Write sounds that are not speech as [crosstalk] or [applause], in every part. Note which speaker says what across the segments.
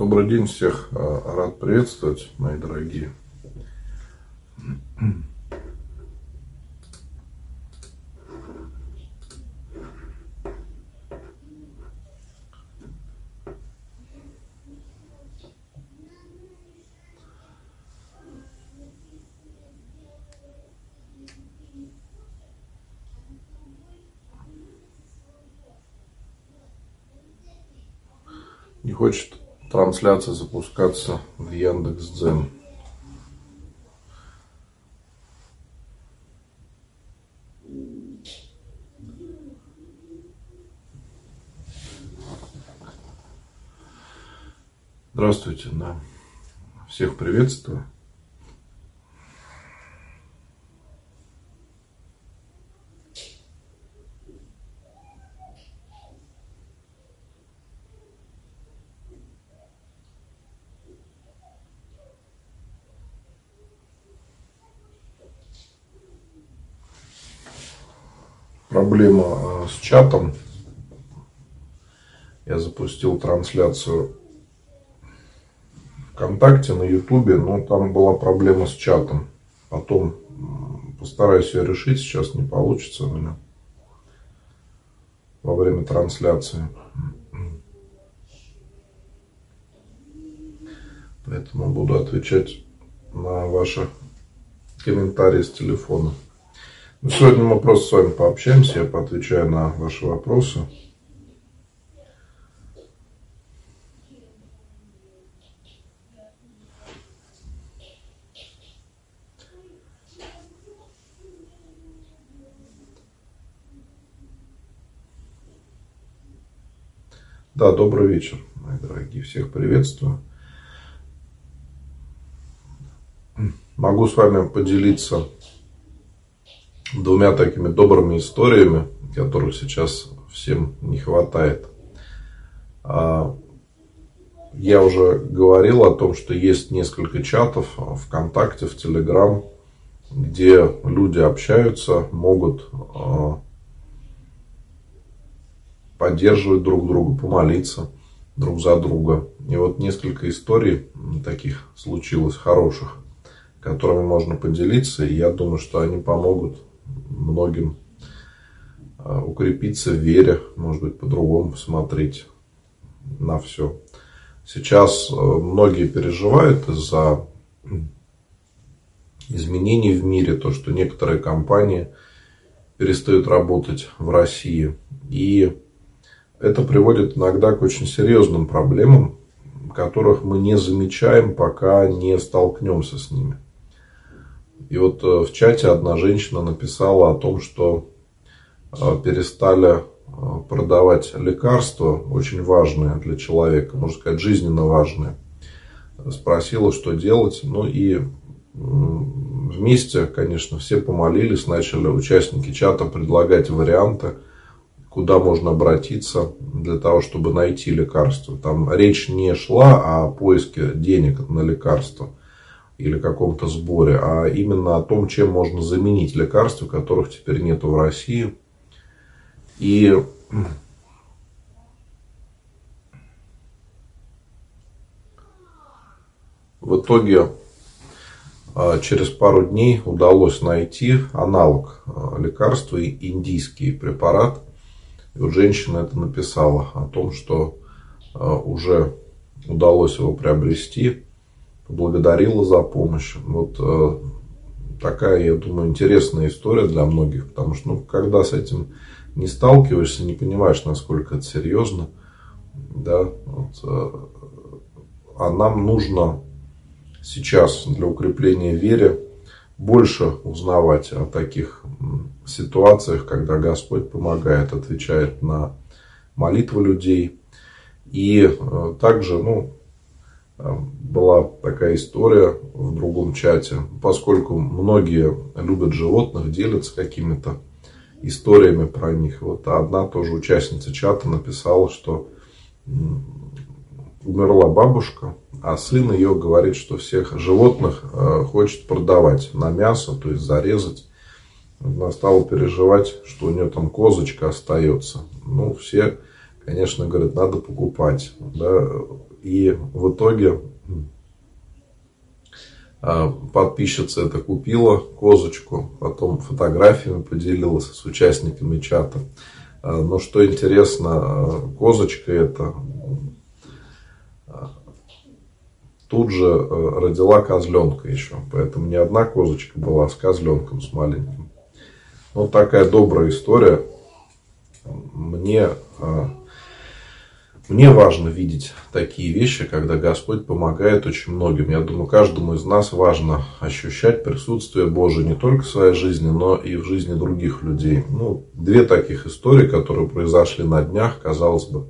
Speaker 1: Добрый день всех. А, рад приветствовать, мои дорогие. Не хочет трансляция запускаться в Яндекс Дзен. Здравствуйте, да. Всех приветствую. проблема э, с чатом. Я запустил трансляцию ВКонтакте, на Ютубе, но там была проблема с чатом. Потом постараюсь ее решить, сейчас не получится у меня во время трансляции. Поэтому буду отвечать на ваши комментарии с телефона. Ну, сегодня мы просто с вами пообщаемся, я поотвечаю на ваши вопросы. Да, добрый вечер, мои дорогие. Всех приветствую. Могу с вами поделиться двумя такими добрыми историями, которых сейчас всем не хватает. А, я уже говорил о том, что есть несколько чатов ВКонтакте, в Телеграм, где люди общаются, могут а, поддерживать друг друга, помолиться друг за друга. И вот несколько историй таких случилось хороших, которыми можно поделиться. И я думаю, что они помогут многим а, укрепиться в вере, может быть, по-другому посмотреть на все. Сейчас а, многие переживают из-за изменений в мире, то, что некоторые компании перестают работать в России. И это приводит иногда к очень серьезным проблемам, которых мы не замечаем, пока не столкнемся с ними. И вот э, в чате одна женщина написала о том, что э, перестали э, продавать лекарства, очень важные для человека, можно сказать, жизненно важные. Спросила, что делать. Ну и вместе, конечно, все помолились, начали участники чата предлагать варианты, куда можно обратиться для того, чтобы найти лекарство. Там речь не шла о поиске денег на лекарство – или каком-то сборе, а именно о том, чем можно заменить лекарства, которых теперь нету в России. И в итоге а, через пару дней удалось найти аналог а, лекарства, индийский препарат. И вот женщина это написала о том, что а, уже удалось его приобрести благодарила за помощь. Вот э, такая, я думаю, интересная история для многих, потому что, ну, когда с этим не сталкиваешься, не понимаешь, насколько это серьезно, да, вот, э, а нам нужно сейчас для укрепления веры больше узнавать о таких ситуациях, когда Господь помогает, отвечает на молитвы людей. И э, также, ну, была такая история в другом чате, поскольку многие любят животных, делятся какими-то историями про них. Вот одна тоже участница чата написала, что умерла бабушка, а сын ее говорит, что всех животных э, хочет продавать на мясо, то есть зарезать. Она стала переживать, что у нее там козочка остается. Ну, все конечно, говорят, надо покупать. Да? И в итоге а, подписчица это купила козочку, потом фотографиями поделилась с участниками чата. А, но что интересно, а, козочка эта тут же родила козленка еще. Поэтому не одна козочка была, с козленком, с маленьким. Вот такая добрая история. Мне мне важно видеть такие вещи, когда Господь помогает очень многим. Я думаю, каждому из нас важно ощущать присутствие Божие не только в своей жизни, но и в жизни других людей. Ну, две таких истории, которые произошли на днях, казалось бы,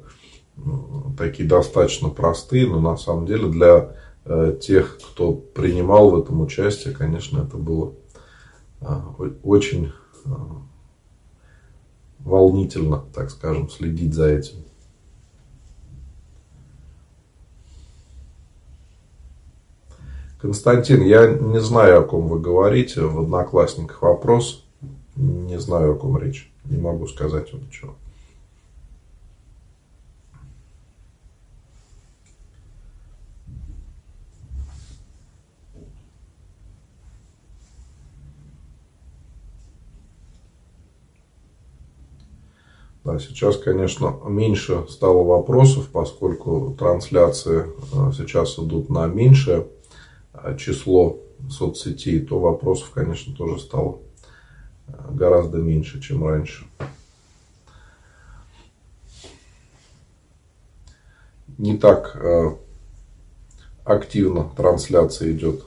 Speaker 1: такие достаточно простые, но на самом деле для э, тех, кто принимал в этом участие, конечно, это было э, очень э, волнительно, так скажем, следить за этим. Константин, я не знаю, о ком вы говорите. В Одноклассниках вопрос. Не знаю, о ком речь. Не могу сказать вам ничего. Да, сейчас, конечно, меньше стало вопросов, поскольку трансляции э, сейчас идут на меньшее число соцсетей, то вопросов, конечно, тоже стало э, гораздо меньше, чем раньше. Не так э, активно трансляция идет.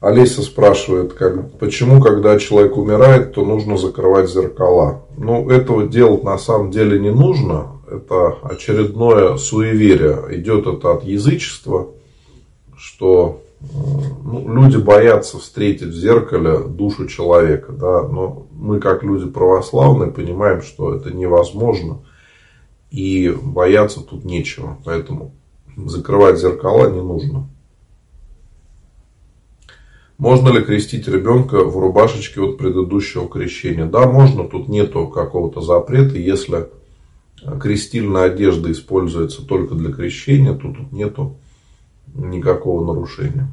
Speaker 1: Олеся спрашивает, как, почему, когда человек умирает, то нужно закрывать зеркала. Ну, этого делать на самом деле не нужно это очередное суеверие. Идет это от язычества, что ну, люди боятся встретить в зеркале душу человека. Да? Но мы, как люди православные, понимаем, что это невозможно. И бояться тут нечего. Поэтому закрывать зеркала не нужно. Можно ли крестить ребенка в рубашечке от предыдущего крещения? Да, можно. Тут нету какого-то запрета, если крестильная одежда используется только для крещения, то тут нету никакого нарушения.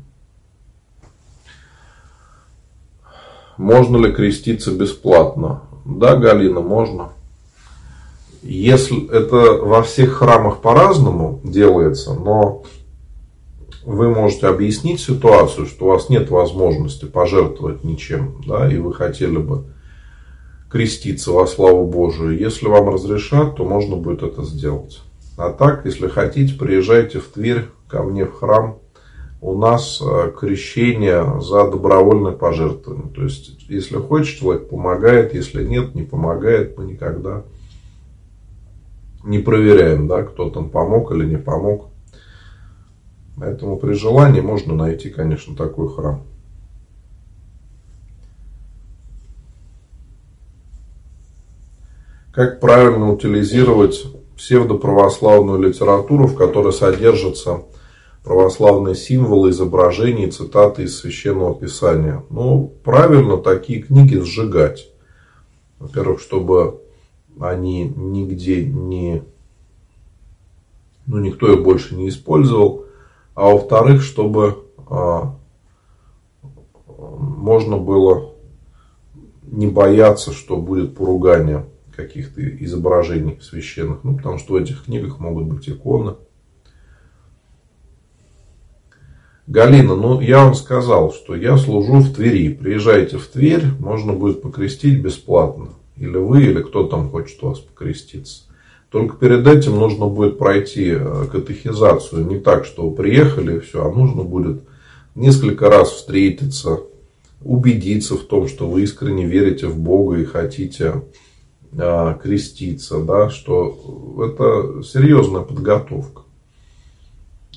Speaker 1: Можно ли креститься бесплатно? Да, Галина, можно. Если это во всех храмах по-разному делается, но вы можете объяснить ситуацию, что у вас нет возможности пожертвовать ничем, да, и вы хотели бы креститься во славу Божию. Если вам разрешат, то можно будет это сделать. А так, если хотите, приезжайте в Тверь ко мне в храм. У нас э, крещение за добровольное пожертвование. То есть, если хочет, человек помогает, если нет, не помогает, мы никогда не проверяем, да, кто там помог или не помог. Поэтому при желании можно найти, конечно, такой храм. Как правильно утилизировать псевдоправославную литературу, в которой содержатся православные символы, изображения, цитаты из Священного Писания. Ну, правильно такие книги сжигать. Во-первых, чтобы они нигде не... Ну, никто их больше не использовал. А во-вторых, чтобы а, можно было не бояться, что будет поругание каких-то изображений священных. Ну, потому что в этих книгах могут быть иконы. Галина, ну я вам сказал, что я служу в Твери. Приезжайте в Тверь, можно будет покрестить бесплатно. Или вы, или кто там хочет у вас покреститься. Только перед этим нужно будет пройти э, катехизацию. Не так, что вы приехали и все, а нужно будет несколько раз встретиться, убедиться в том, что вы искренне верите в Бога и хотите креститься, да, что это серьезная подготовка.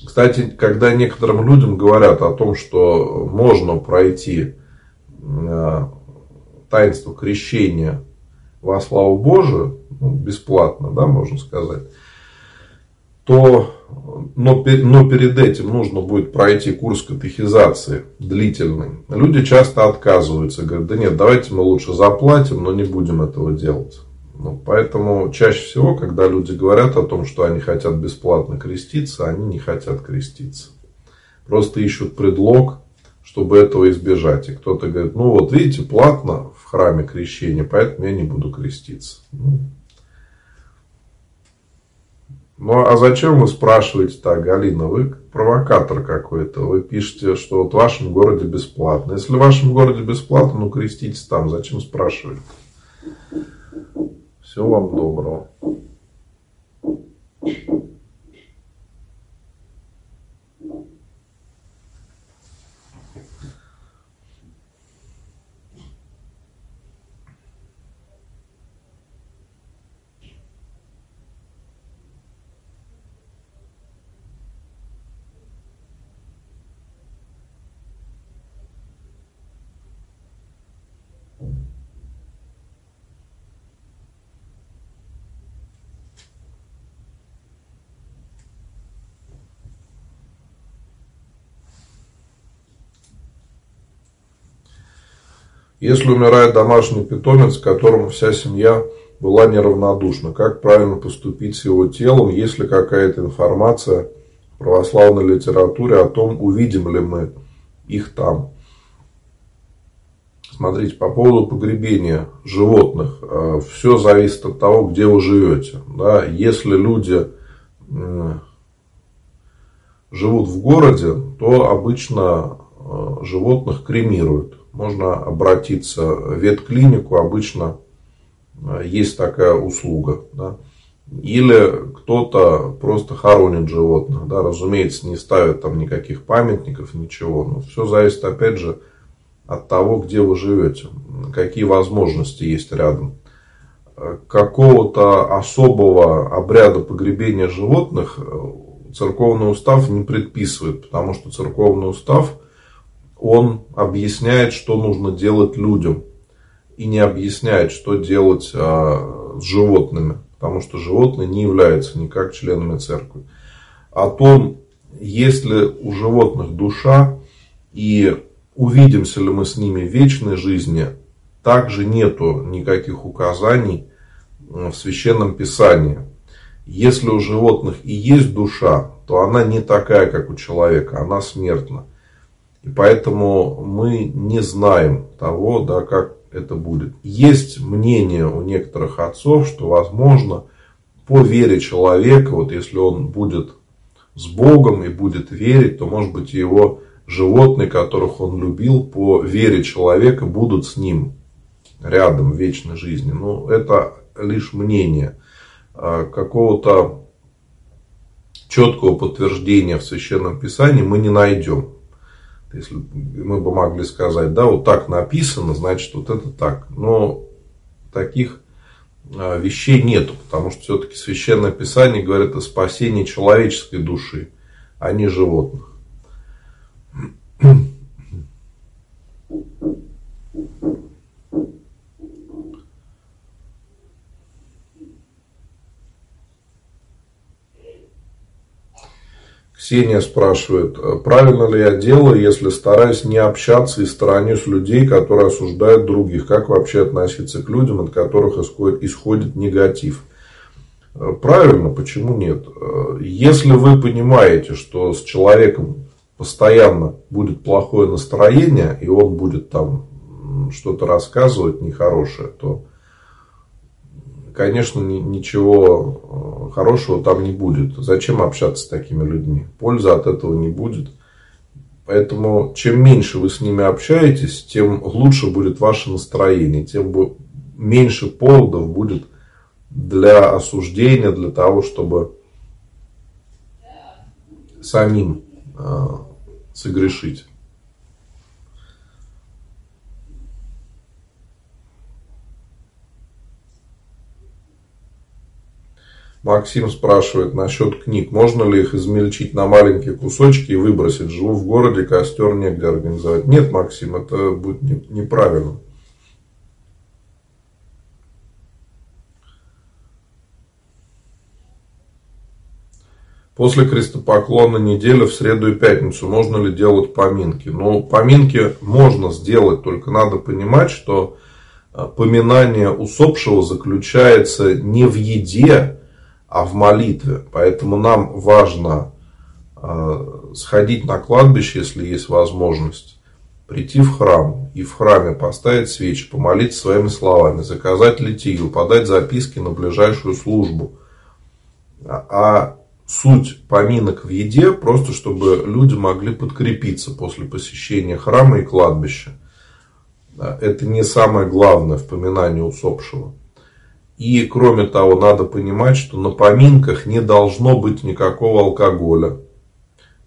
Speaker 1: Кстати, когда некоторым людям говорят о том, что можно пройти а, таинство крещения во славу Божию, ну, бесплатно, да, можно сказать, то но, но перед этим нужно будет пройти курс катехизации длительный. Люди часто отказываются, говорят, да нет, давайте мы лучше заплатим, но не будем этого делать. Ну, поэтому чаще всего, когда люди говорят о том, что они хотят бесплатно креститься, они не хотят креститься. Просто ищут предлог, чтобы этого избежать. И кто-то говорит, ну вот видите, платно в храме крещения, поэтому я не буду креститься. Ну, ну а зачем вы спрашиваете так, Галина? Вы провокатор какой-то. Вы пишете, что вот в вашем городе бесплатно. Если в вашем городе бесплатно, ну креститесь там. Зачем спрашивать? Всего вам доброго. Если умирает домашний питомец, которому вся семья была неравнодушна, как правильно поступить с его телом, есть ли какая-то информация в православной литературе о том, увидим ли мы их там. Смотрите, по поводу погребения животных, э, все зависит от того, где вы живете. Да? Если люди живут в городе, то обычно э, животных кремируют можно обратиться в ветклинику, обычно э, есть такая услуга. Да. Или кто-то просто хоронит животных. Да. Разумеется, не ставят там никаких памятников, ничего. Но все зависит, опять же, от того, где вы живете, какие возможности есть рядом. Э, какого-то особого обряда погребения животных э, церковный устав не предписывает, потому что церковный устав – он объясняет, что нужно делать людям. И не объясняет, что делать а, с животными. Потому что животные не являются никак членами церкви. О том, есть ли у животных душа и увидимся ли мы с ними в вечной жизни, также нету никаких указаний в Священном Писании. Если у животных и есть душа, то она не такая, как у человека, она смертна. И поэтому мы не знаем того, да, как это будет. Есть мнение у некоторых отцов, что возможно по вере человека, вот если он будет с Богом и будет верить, то может быть его животные, которых он любил, по вере человека будут с ним рядом в вечной жизни. Но это лишь мнение. А какого-то четкого подтверждения в Священном Писании мы не найдем. Если мы бы могли сказать, да, вот так написано, значит, вот это так. Но таких а, вещей нету, потому что все-таки Священное Писание говорит о спасении человеческой души, а не животных. Ксения спрашивает, «Э, правильно ли я делаю, если стараюсь не общаться и сторонюсь людей, которые осуждают других? Как вообще относиться к людям, от которых исходит, исходит негатив? Э, правильно, почему нет? Э, если вы понимаете, что с человеком постоянно будет плохое настроение, и он будет там что-то рассказывать нехорошее, то конечно, ничего э, хорошего там не будет. Зачем общаться с такими людьми? Пользы от этого не будет. Поэтому, чем меньше вы с ними общаетесь, тем лучше будет ваше настроение, тем меньше поводов будет для осуждения, для того, чтобы самим э, согрешить. Максим спрашивает насчет книг. Можно ли их измельчить на маленькие кусочки и выбросить? Живу в городе, костер негде организовать. Нет, Максим, это будет неправильно. После крестопоклона неделя в среду и пятницу можно ли делать поминки? Ну, поминки можно сделать, только надо понимать, что поминание усопшего заключается не в еде, а в молитве. Поэтому нам важно сходить на кладбище, если есть возможность, прийти в храм и в храме поставить свечи, помолиться своими словами, заказать литию, подать записки на ближайшую службу. А суть поминок в еде, просто чтобы люди могли подкрепиться после посещения храма и кладбища. Это не самое главное в поминании усопшего. И кроме того, надо понимать, что на поминках не должно быть никакого алкоголя.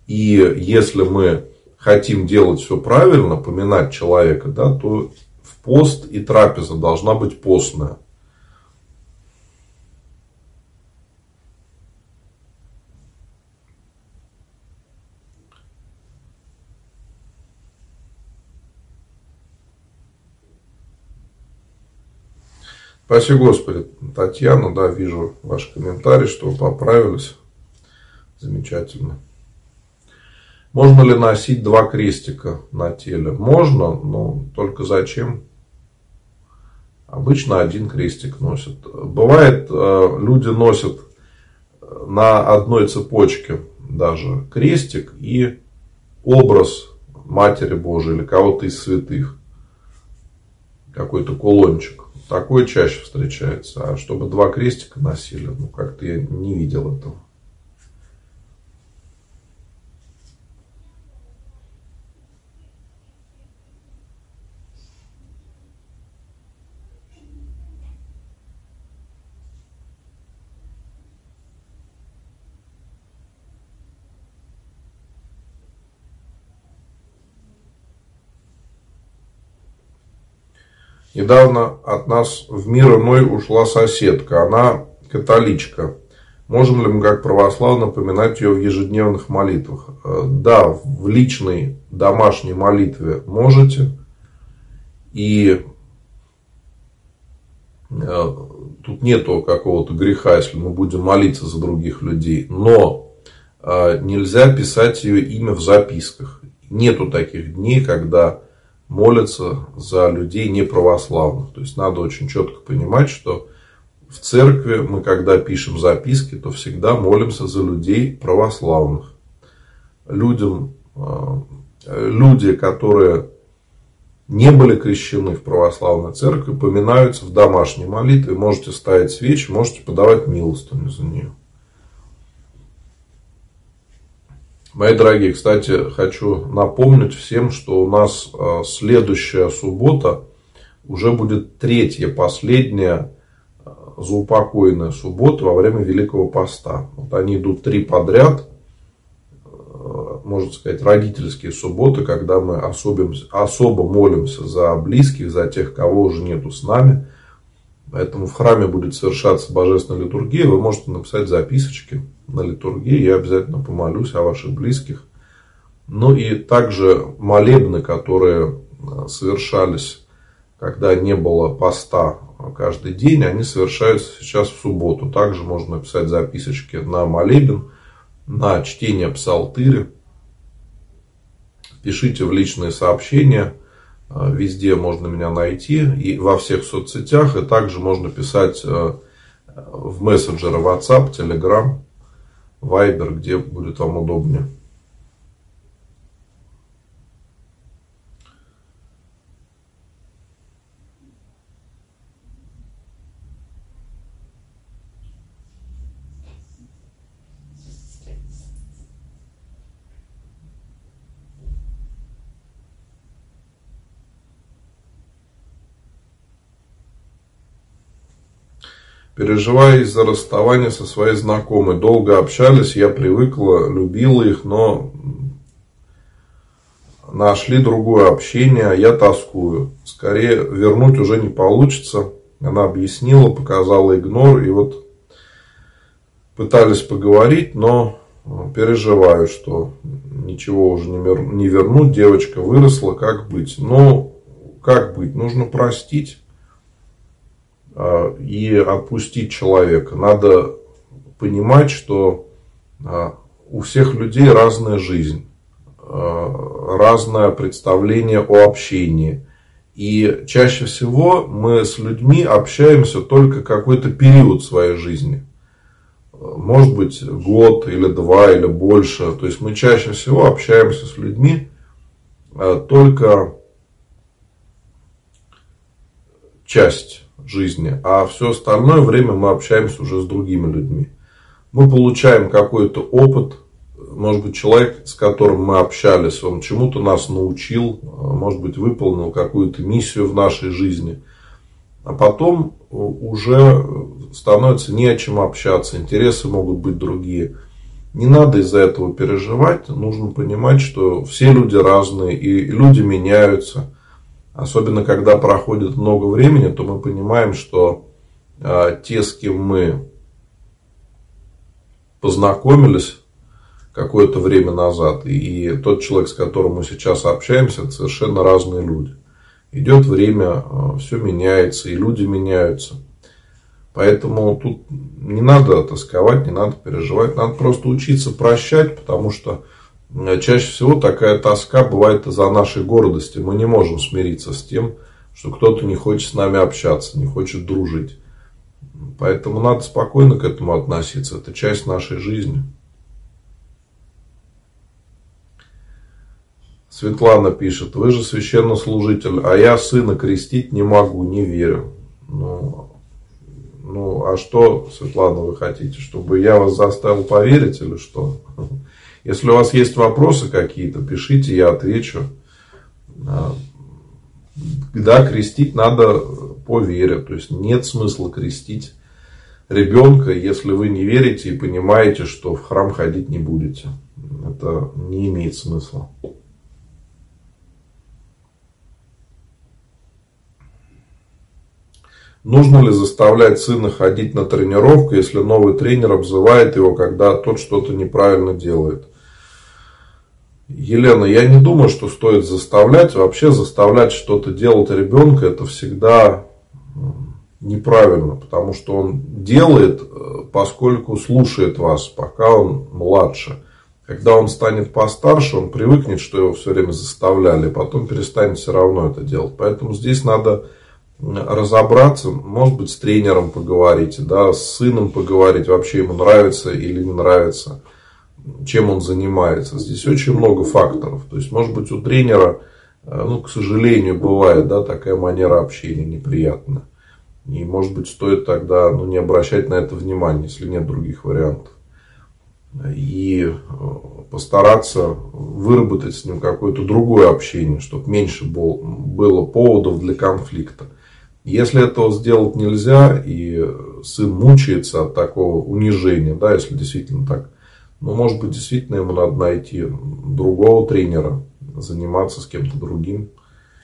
Speaker 1: И если мы хотим делать все правильно, поминать человека, да, то в пост и трапеза должна быть постная. Спасибо, Господи. Татьяна, да, вижу ваш комментарий, что поправились. Замечательно. Можно ли носить два крестика на теле? Можно, но только зачем? Обычно один крестик носят. Бывает, э, люди носят на одной цепочке даже крестик и образ Матери Божией или кого-то из святых. Какой-то кулончик. Такое чаще встречается. А чтобы два крестика носили, ну как-то я не видел этого. Недавно от нас в мир иной ушла соседка. Она католичка. Можем ли мы, как православные, напоминать ее в ежедневных молитвах? Э, да, в личной домашней молитве можете. И э, тут нету какого-то греха, если мы будем молиться за других людей. Но э, нельзя писать ее имя в записках. Нету таких дней, когда молятся за людей неправославных. То есть надо очень четко понимать, что в церкви мы, когда пишем записки, то всегда молимся за людей православных. Людям, э, люди, которые не были крещены в православной церкви, поминаются в домашней молитве. Можете ставить свечи, можете подавать милостыню за нее. Мои дорогие, кстати, хочу напомнить всем, что у нас э, следующая суббота уже будет третья, последняя э, заупокойная суббота во время Великого Поста. Вот они идут три подряд, э, можно сказать, родительские субботы, когда мы особо, особо молимся за близких, за тех, кого уже нету с нами. Поэтому в храме будет совершаться божественная литургия. Вы можете написать записочки на литургии. Я обязательно помолюсь о ваших близких. Ну и также молебны, которые э, совершались, когда не было поста каждый день, они совершаются сейчас в субботу. Также можно написать записочки на молебен, на чтение псалтыри. Пишите в личные сообщения – везде можно меня найти и во всех соцсетях. И также можно писать э, в мессенджеры WhatsApp, Telegram, Viber, где будет вам удобнее. Переживая из-за расставания со своей знакомой. Долго общались, я привыкла, любила их, но нашли другое общение, а я тоскую. Скорее, вернуть уже не получится. Она объяснила, показала игнор, и вот пытались поговорить, но переживаю, что ничего уже не вернуть, девочка выросла, как быть? Ну, как быть? Нужно простить. А, и отпустить человека. Надо понимать, что а, у всех людей разная жизнь, а, разное представление о общении. И чаще всего мы с людьми общаемся только какой-то период своей жизни. Может быть, год или два или больше. То есть мы чаще всего общаемся с людьми только часть жизни, а все остальное время мы общаемся уже с другими людьми. Мы получаем какой-то опыт, может быть, человек, с которым мы общались, он чему-то нас научил, может быть, выполнил какую-то миссию в нашей жизни. А потом уже становится не о чем общаться, интересы могут быть другие. Не надо из-за этого переживать, нужно понимать, что все люди разные, и люди меняются. Особенно, когда проходит много времени, то мы понимаем, что э, те, с кем мы познакомились какое-то время назад, и тот человек, с которым мы сейчас общаемся, это совершенно разные люди. Идет время, э, все меняется, и люди меняются. Поэтому тут не надо тосковать, не надо переживать, надо просто учиться прощать, потому что чаще всего такая тоска бывает из-за нашей гордости. Мы не можем смириться с тем, что кто-то не хочет с нами общаться, не хочет дружить. Поэтому надо спокойно к этому относиться. Это часть нашей жизни. Светлана пишет, вы же священнослужитель, а я сына крестить не могу, не верю. Ну, ну, а что, Светлана, вы хотите, чтобы я вас заставил поверить или что? Если у вас есть вопросы какие-то, пишите, я отвечу. А, да, крестить надо по вере. То есть нет смысла крестить ребенка, если вы не верите и понимаете, что в храм ходить не будете. Это не имеет смысла. Нужно ли заставлять сына ходить на тренировку, если новый тренер обзывает его, когда тот что-то неправильно делает? Елена, я не думаю, что стоит заставлять. Вообще заставлять что-то делать ребенка это всегда неправильно, потому что он делает, э, поскольку слушает вас, пока он младше. Когда он станет постарше, он привыкнет, что его все время заставляли, потом перестанет все равно это делать. Поэтому здесь надо разобраться, может быть, с тренером поговорить, да, с сыном поговорить, вообще ему нравится или не нравится чем он занимается. Здесь очень много факторов. То есть, может быть, у тренера, э, ну, к сожалению, бывает да, такая манера общения неприятная. И, может быть, стоит тогда ну, не обращать на это внимания, если нет других вариантов. И э, постараться выработать с ним какое-то другое общение, чтобы меньше было поводов для конфликта. Если этого сделать нельзя, и сын мучается от такого унижения, да, если действительно так но, может быть, действительно ему надо найти другого тренера, заниматься с кем-то другим,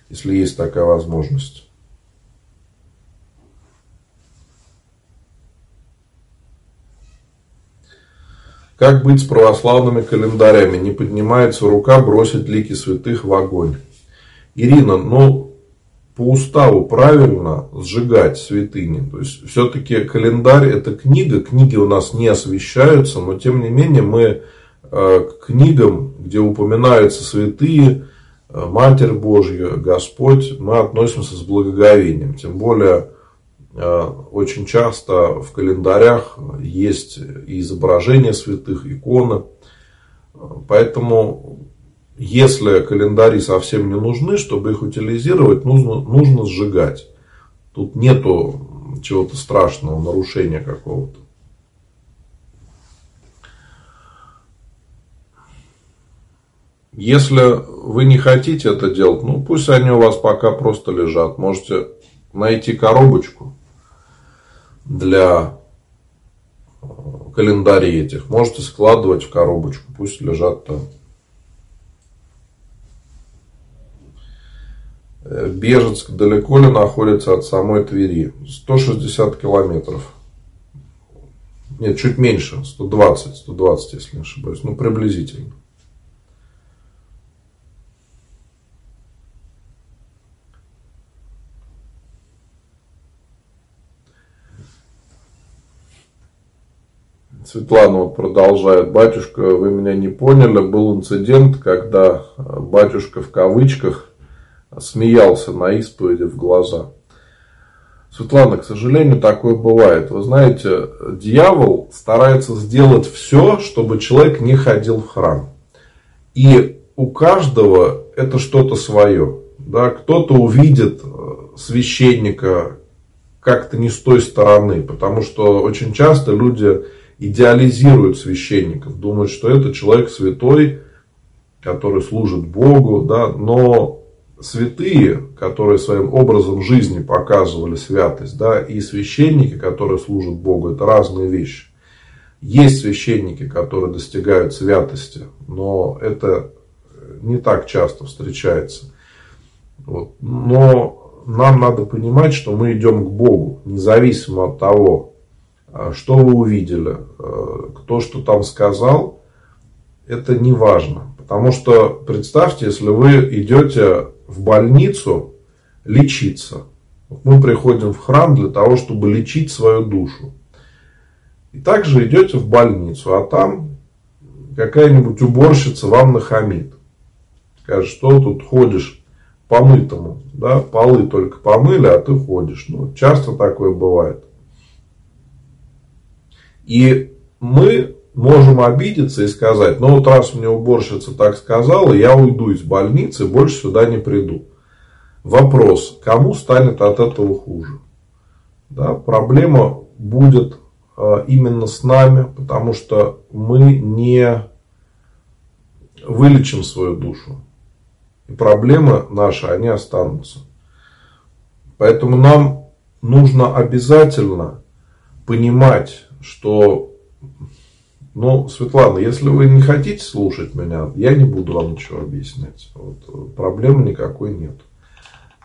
Speaker 1: если есть такая возможность. Как быть с православными календарями? Не поднимается рука бросить лики святых в огонь. Ирина, ну, по уставу правильно сжигать святыни. То есть, все-таки календарь это книга, книги у нас не освещаются, но тем не менее мы э, к книгам, где упоминаются святые, э, Матерь Божья, Господь, мы относимся с благоговением. Тем более, э, очень часто в календарях есть и изображения святых, иконы. Поэтому если календари совсем не нужны, чтобы их утилизировать, нужно, нужно сжигать. Тут нету чего-то страшного, нарушения какого-то. Если вы не хотите это делать, ну пусть они у вас пока просто лежат. Можете найти коробочку для календарей этих. Можете складывать в коробочку, пусть лежат там. Бежецк далеко ли находится от самой Твери? 160 километров. Нет, чуть меньше, 120, 120, если не ошибаюсь. Ну, приблизительно. Светлана вот продолжает. Батюшка, вы меня не поняли. Был инцидент, когда батюшка в кавычках смеялся на исповеди в глаза. Светлана, к сожалению, такое бывает. Вы знаете, дьявол старается сделать все, чтобы человек не ходил в храм. И у каждого это что-то свое. Да? Кто-то увидит э, священника как-то не с той стороны, потому что очень часто люди идеализируют священников, думают, что это человек святой, который служит Богу, да, но святые, которые своим образом жизни показывали святость, да, и священники, которые служат Богу, это разные вещи. Есть священники, которые достигают святости, но это не так часто встречается. Вот. Но нам надо понимать, что мы идем к Богу, независимо от того, а, что вы увидели, а, кто что там сказал, это не важно. Потому что представьте, если вы идете в больницу лечиться. Мы приходим в храм для того, чтобы лечить свою душу. И также идете в больницу, а там какая-нибудь уборщица вам нахамит. Скажет, что тут ходишь помытому, да, полы только помыли, а ты ходишь. Ну, часто такое бывает. И мы можем обидеться и сказать, ну вот раз мне уборщица так сказала, я уйду из больницы, больше сюда не приду. Вопрос, кому станет от этого хуже? Да, проблема будет э, именно с нами, потому что мы не вылечим свою душу. И проблемы наши, они останутся. Поэтому нам нужно обязательно понимать, что ну, Светлана, если вы не хотите слушать меня, я не буду вам ничего объяснять. Вот, проблемы никакой нет.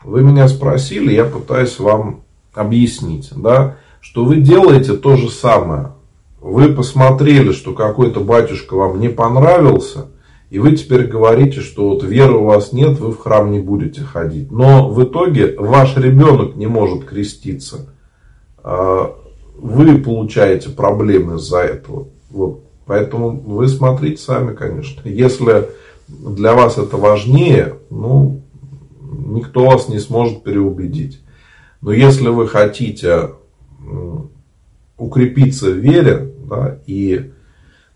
Speaker 1: Вы меня спросили, я пытаюсь вам объяснить, да, что вы делаете то же самое. Вы посмотрели, что какой-то батюшка вам не понравился, и вы теперь говорите, что вот веры у вас нет, вы в храм не будете ходить. Но в итоге ваш ребенок не может креститься. А вы получаете проблемы из-за этого. Вот. Поэтому вы смотрите сами, конечно. Если для вас это важнее, ну, никто вас не сможет переубедить. Но если вы хотите укрепиться в вере да, и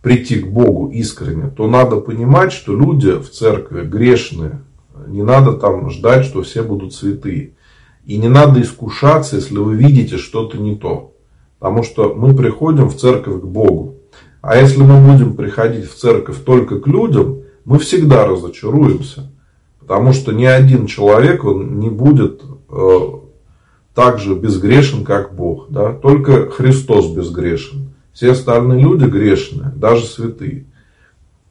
Speaker 1: прийти к Богу искренне, то надо понимать, что люди в церкви грешные. Не надо там ждать, что все будут святые. И не надо искушаться, если вы видите что-то не то. Потому что мы приходим в церковь к Богу. А если мы будем приходить в церковь только к людям, мы всегда разочаруемся. Потому что ни один человек он не будет э, так же безгрешен, как Бог. Да? Только Христос безгрешен. Все остальные люди грешные, даже святые.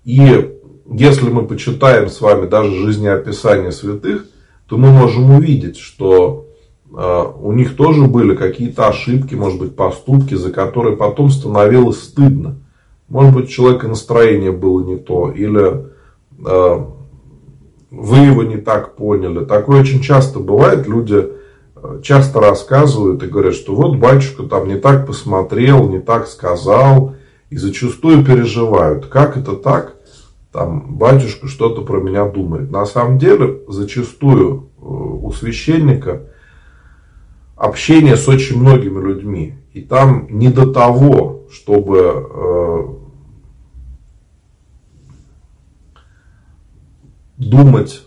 Speaker 1: И если мы почитаем с вами даже жизнеописание святых, то мы можем увидеть, что э, у них тоже были какие-то ошибки, может быть, поступки, за которые потом становилось стыдно. Может быть, у человека настроение было не то, или э, вы его не так поняли. Такое очень часто бывает. Люди э, часто рассказывают и говорят, что вот батюшка там не так посмотрел, не так сказал. И зачастую переживают, как это так, там батюшка что-то про меня думает. На самом деле, зачастую э, у священника общение с очень многими людьми. И там не до того, чтобы думать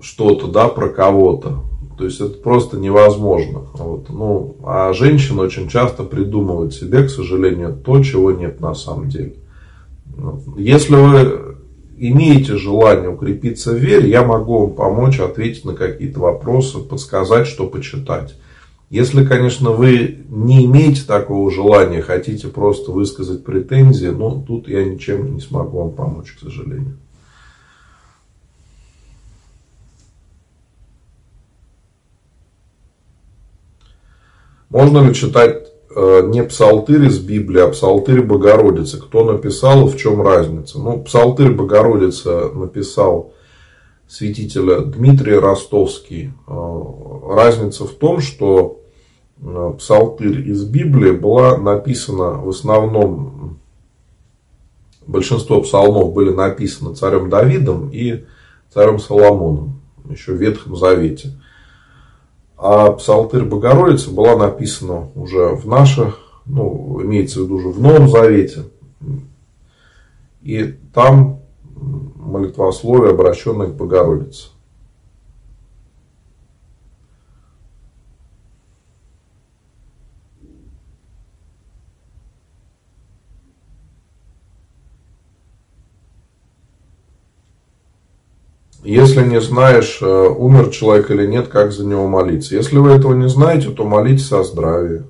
Speaker 1: что-то, да, про кого-то. То есть это просто невозможно. Вот. Ну, а женщина очень часто придумывает себе, к сожалению, то, чего нет на самом деле. Если вы имеете желание укрепиться в вере, я могу вам помочь ответить на какие-то вопросы, подсказать, что почитать. Если, конечно, вы не имеете такого желания, хотите просто высказать претензии, ну, тут я ничем не смогу вам помочь, к сожалению. Можно ли читать э, не псалтырь из Библии, а псалтырь Богородицы? Кто написал и в чем разница? Ну, псалтырь Богородица написал святителя Дмитрий Ростовский. Э, разница в том, что э, псалтырь из Библии была написана в основном, большинство псалмов были написаны царем Давидом и царем Соломоном. еще в Ветхом Завете. А Псалтырь Богородицы была написана уже в наших, ну, имеется в виду уже в Новом Завете. И там молитвословие, обращенное к Богородице. Если не знаешь, э, умер человек или нет, как за него молиться. Если вы этого не знаете, то молитесь о здравии.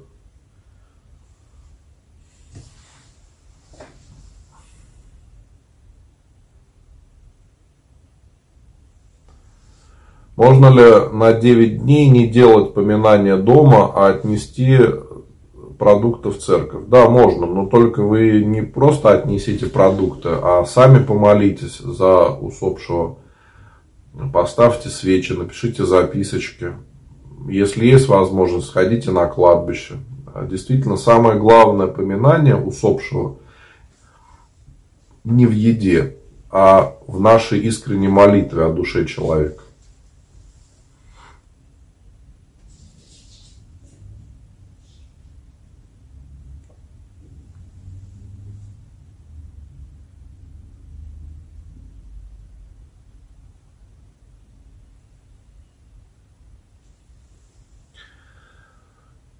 Speaker 1: Можно ли на 9 дней не делать поминание дома, а отнести продукты в церковь? Да, можно, но только вы не просто отнесите продукты, а сами помолитесь за усопшего. Поставьте свечи, напишите записочки. Если есть возможность, сходите на кладбище. Действительно, самое главное поминание усопшего не в еде, а в нашей искренней молитве о душе человека.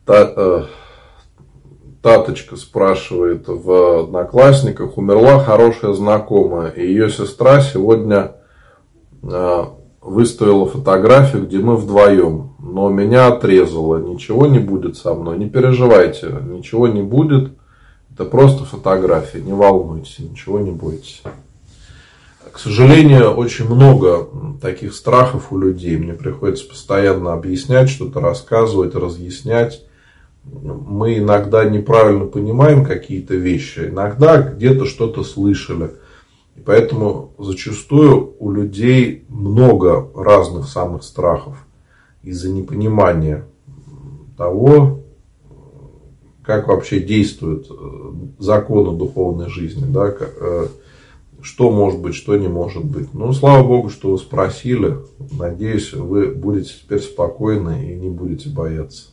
Speaker 1: Э, Таточка спрашивает в Одноклассниках, умерла хорошая знакомая, и ее сестра сегодня э, выставила фотографию, где мы вдвоем, но меня отрезала, ничего не будет со мной, не переживайте, ничего не будет, это просто фотография, не волнуйтесь, ничего не бойтесь. К сожалению, очень много таких страхов у людей. Мне приходится постоянно объяснять, что-то рассказывать, разъяснять мы иногда неправильно понимаем какие-то вещи, иногда где-то что-то слышали. И поэтому зачастую у людей много разных самых страхов из-за непонимания того, как вообще действуют э, законы духовной жизни, да, э, что может быть, что не может быть. Ну, слава Богу, что вы спросили. Надеюсь, вы будете теперь спокойны и не будете бояться.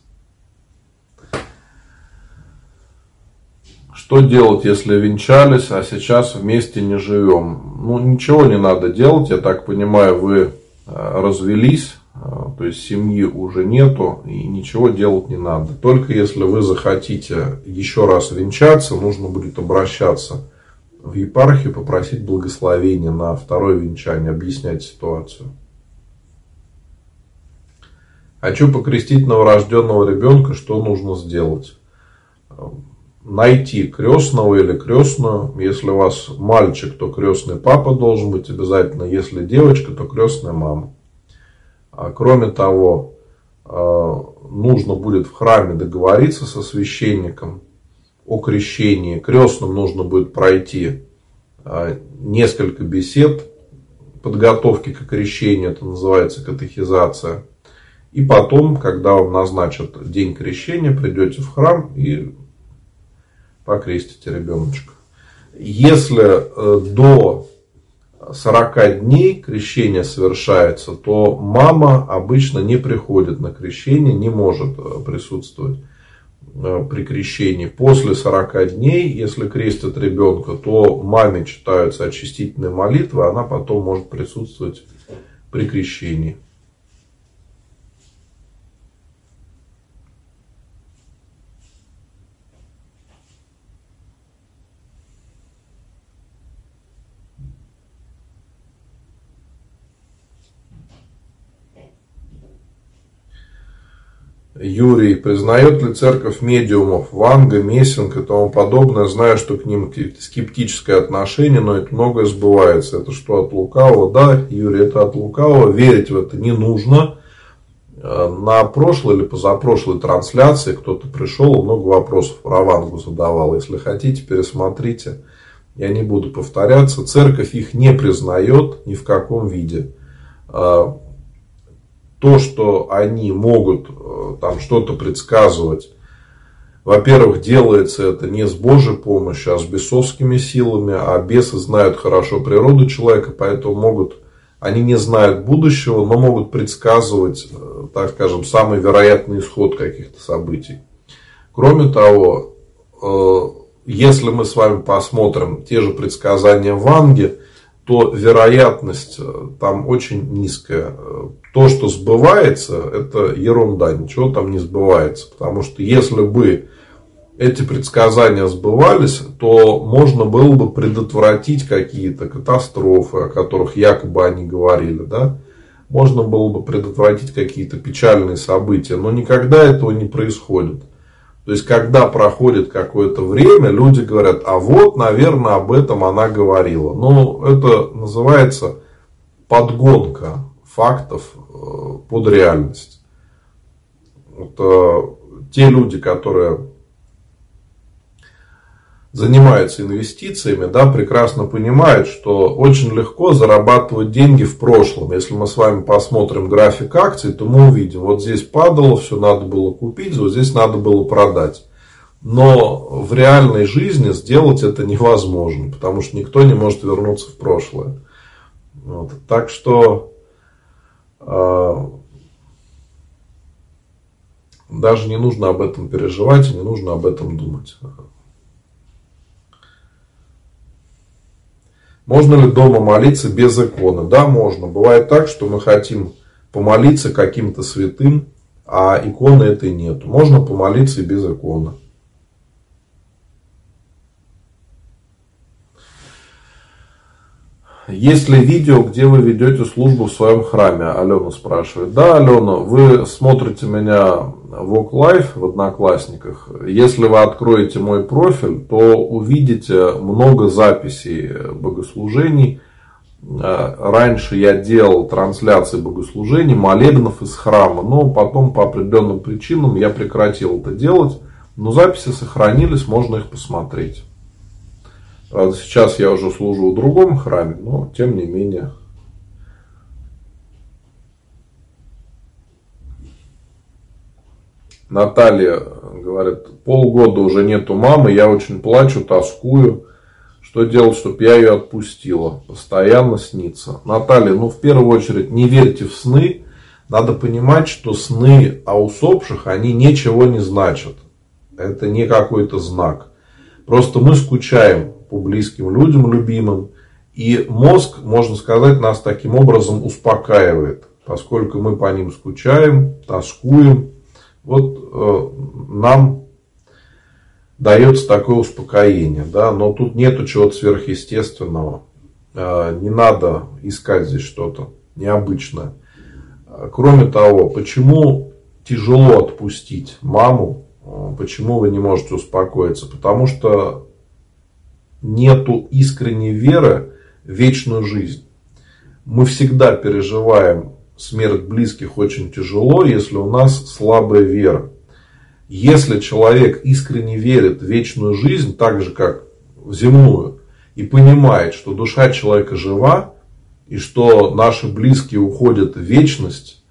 Speaker 1: Что делать, если венчались, а сейчас вместе не живем? Ну, ничего не надо делать. Я так понимаю, вы э, развелись, э, то есть семьи уже нету, и ничего делать не надо. Только если вы захотите еще раз венчаться, нужно будет обращаться в епархию, попросить благословения на второе венчание, объяснять ситуацию. Хочу покрестить новорожденного ребенка, что нужно сделать? Найти крестного или крестную. Если у вас мальчик, то крестный папа должен быть обязательно. Если девочка, то крестная мама. А кроме того, а, нужно будет в храме договориться со священником о крещении. Крестным нужно будет пройти а, несколько бесед подготовки к крещению, это называется катехизация. И потом, когда вам назначат день крещения, придете в храм и покрестите ребеночка. Если э, до 40 дней крещение совершается, то мама обычно не приходит на крещение, не может э, присутствовать э, при крещении. После 40 дней, если крестят ребенка, то маме читаются очистительные молитвы, она потом может присутствовать при крещении. Юрий, признает ли церковь медиумов Ванга, Мессинг и тому подобное, зная, что к ним скептическое отношение, но это многое сбывается. Это что от лукавого? Да, Юрий, это от лукавого. Верить в это не нужно. Э, на прошлой или позапрошлой трансляции кто-то пришел, много вопросов про Вангу задавал. Если хотите, пересмотрите. Я не буду повторяться. Церковь их не признает ни в каком виде э, то, что они могут э, там что-то предсказывать, во-первых, делается это не с Божьей помощью, а с бесовскими силами, а бесы знают хорошо природу человека, поэтому могут они не знают будущего, но могут предсказывать, э, так скажем, самый вероятный исход каких-то событий. Кроме того, э, если мы с вами посмотрим те же предсказания Ванги, то вероятность э, там очень низкая. То, что сбывается, это ерунда, ничего там не сбывается. Потому что если бы эти предсказания сбывались, то можно было бы предотвратить какие-то катастрофы, о которых якобы они говорили. Да? Можно было бы предотвратить какие-то печальные события, но никогда этого не происходит. То есть, когда проходит какое-то время, люди говорят, а вот, наверное, об этом она говорила. Ну, это называется подгонка фактов э, под реальность. Это те люди, которые занимаются инвестициями, да, прекрасно понимают, что очень легко зарабатывать деньги в прошлом. Если мы с вами посмотрим график акций, то мы увидим, вот здесь падало, все надо было купить, вот здесь надо было продать. Но в реальной жизни сделать это невозможно, потому что никто не может вернуться в прошлое. Вот. Так что э, даже не нужно об этом переживать, не нужно об этом думать. Можно ли дома молиться без иконы? Да, можно. Бывает так, что мы хотим помолиться каким-то святым, а иконы этой нет. Можно помолиться и без иконы. Есть ли видео, где вы ведете службу в своем храме? Алена спрашивает. Да, Алена, вы смотрите меня в OkLife в Одноклассниках. Если вы откроете мой профиль, то увидите много записей богослужений. Э, раньше я делал трансляции богослужений, молебнов из храма, но потом по определенным причинам я прекратил это делать. Но записи сохранились, можно их посмотреть. Правда, сейчас я уже служу в другом храме, но тем не менее. Наталья говорит, полгода уже нету мамы, я очень плачу, тоскую. Что делать, чтобы я ее отпустила? Постоянно снится. Наталья, ну в первую очередь не верьте в сны. Надо понимать, что сны о усопших, они ничего не значат. Это не какой-то знак. Просто мы скучаем по близким людям, любимым. И мозг, можно сказать, нас таким образом успокаивает, поскольку мы по ним скучаем, тоскуем. Вот э, нам дается такое успокоение, да, но тут нету чего-то сверхъестественного. Э, не надо искать здесь что-то необычное. Кроме того, почему тяжело отпустить маму, э, почему вы не можете успокоиться? Потому что нету искренней веры в вечную жизнь. Мы всегда переживаем смерть близких очень тяжело, если у нас слабая вера. Если человек искренне верит в вечную жизнь, так же как в земную, и понимает, что душа человека жива, и что наши близкие уходят в вечность,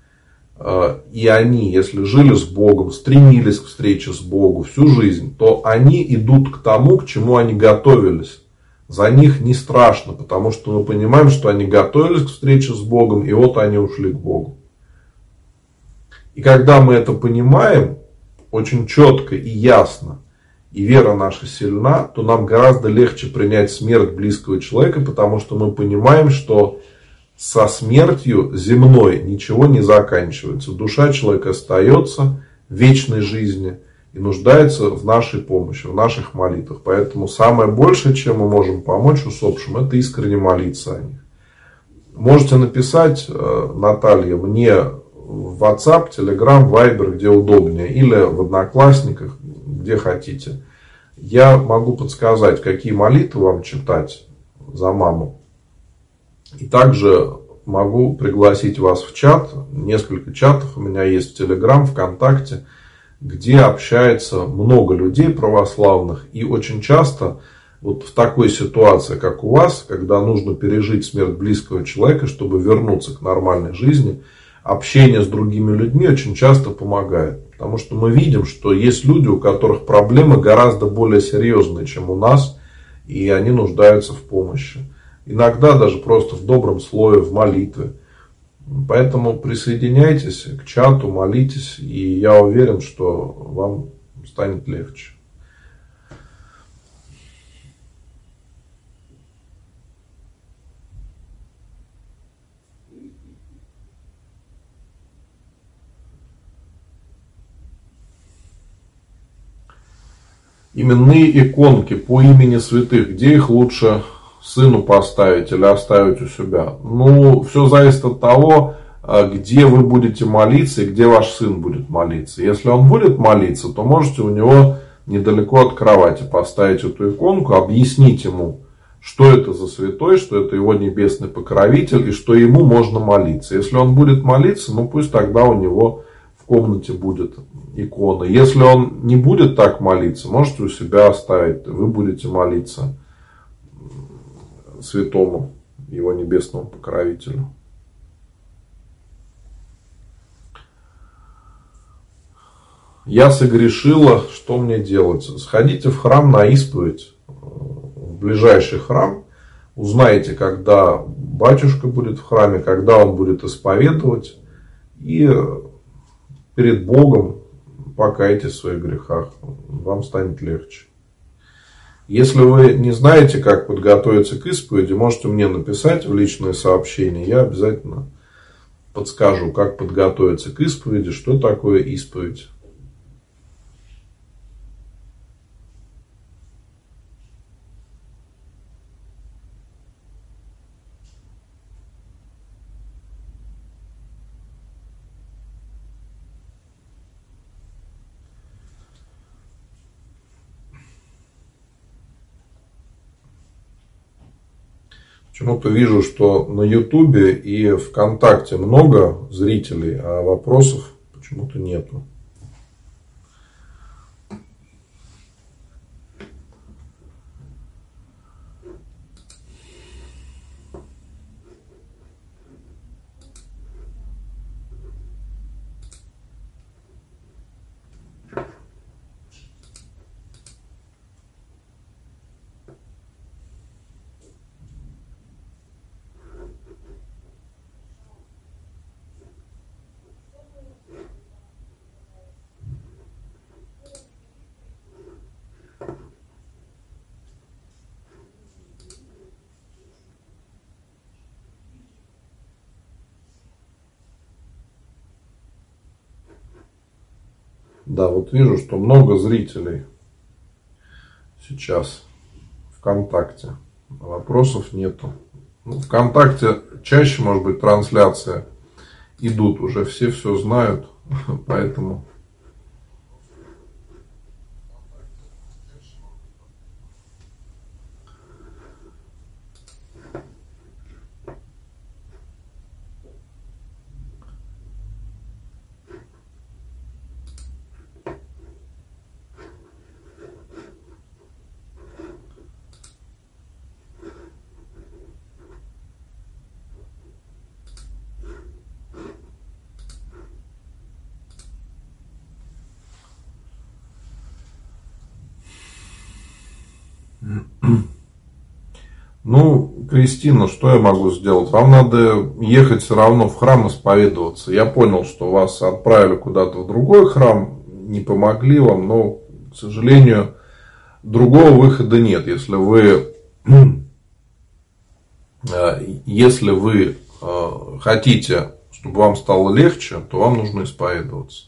Speaker 1: и они, если жили с Богом, стремились к встрече с Богом всю жизнь, то они идут к тому, к чему они готовились. За них не страшно, потому что мы понимаем, что они готовились к встрече с Богом, и вот они ушли к Богу. И когда мы это понимаем, очень четко и ясно, и вера наша сильна, то нам гораздо легче принять смерть близкого человека, потому что мы понимаем, что со смертью земной ничего не заканчивается. Душа человека остается в вечной жизни и нуждается в нашей помощи, в наших молитвах. Поэтому самое большее, чем мы можем помочь усопшим, это искренне молиться о них. Можете написать, э, Наталья, мне в WhatsApp, Telegram, Viber, где удобнее, или в Одноклассниках, где хотите. Я могу подсказать, какие молитвы вам читать за маму. И также могу пригласить вас в чат. Несколько чатов у меня есть в Телеграм, ВКонтакте, где общается много людей православных. И очень часто вот в такой ситуации, как у вас, когда нужно пережить смерть близкого человека, чтобы вернуться к нормальной жизни, общение с другими людьми очень часто помогает. Потому что мы видим, что есть люди, у которых проблемы гораздо более серьезные, чем у нас, и они нуждаются в помощи. Иногда даже просто в добром слое, в молитве. Поэтому присоединяйтесь к чату, молитесь, и я уверен, что вам станет легче. Именные иконки по имени святых, где их лучше сыну поставить или оставить у себя? Ну, все зависит от того, а, где вы будете молиться и где ваш сын будет молиться. Если он будет молиться, то можете у него недалеко от кровати поставить эту иконку, объяснить ему, что это за святой, что это его небесный покровитель и что ему можно молиться. Если он будет молиться, ну пусть тогда у него в комнате будет икона. Если он не будет так молиться, можете у себя оставить. Вы будете молиться святому, его небесному покровителю. Я согрешила, что мне делать? Сходите в храм на исповедь, в ближайший храм. Узнаете, когда батюшка будет в храме, когда он будет исповедовать. И перед Богом покайтесь в своих грехах, вам станет легче. Если вы не знаете, как подготовиться к исповеди, можете мне написать в личное сообщение. Я обязательно подскажу, как подготовиться к исповеди, что такое исповедь. Почему-то вижу, что на Ютубе и ВКонтакте много зрителей, а вопросов почему-то нету. Да, вот вижу, что много зрителей сейчас ВКонтакте. Вопросов нету. Ну, ВКонтакте чаще, может быть, трансляция идут уже, все все знают, [laughs] поэтому Ну, Кристина, что я могу сделать? Вам надо ехать все равно в храм исповедоваться. Я понял, что вас отправили куда-то в другой храм, не помогли вам, но, к сожалению, другого выхода нет. Если вы, [clears throat] э, если вы э, хотите, чтобы вам стало легче, то вам нужно исповедоваться.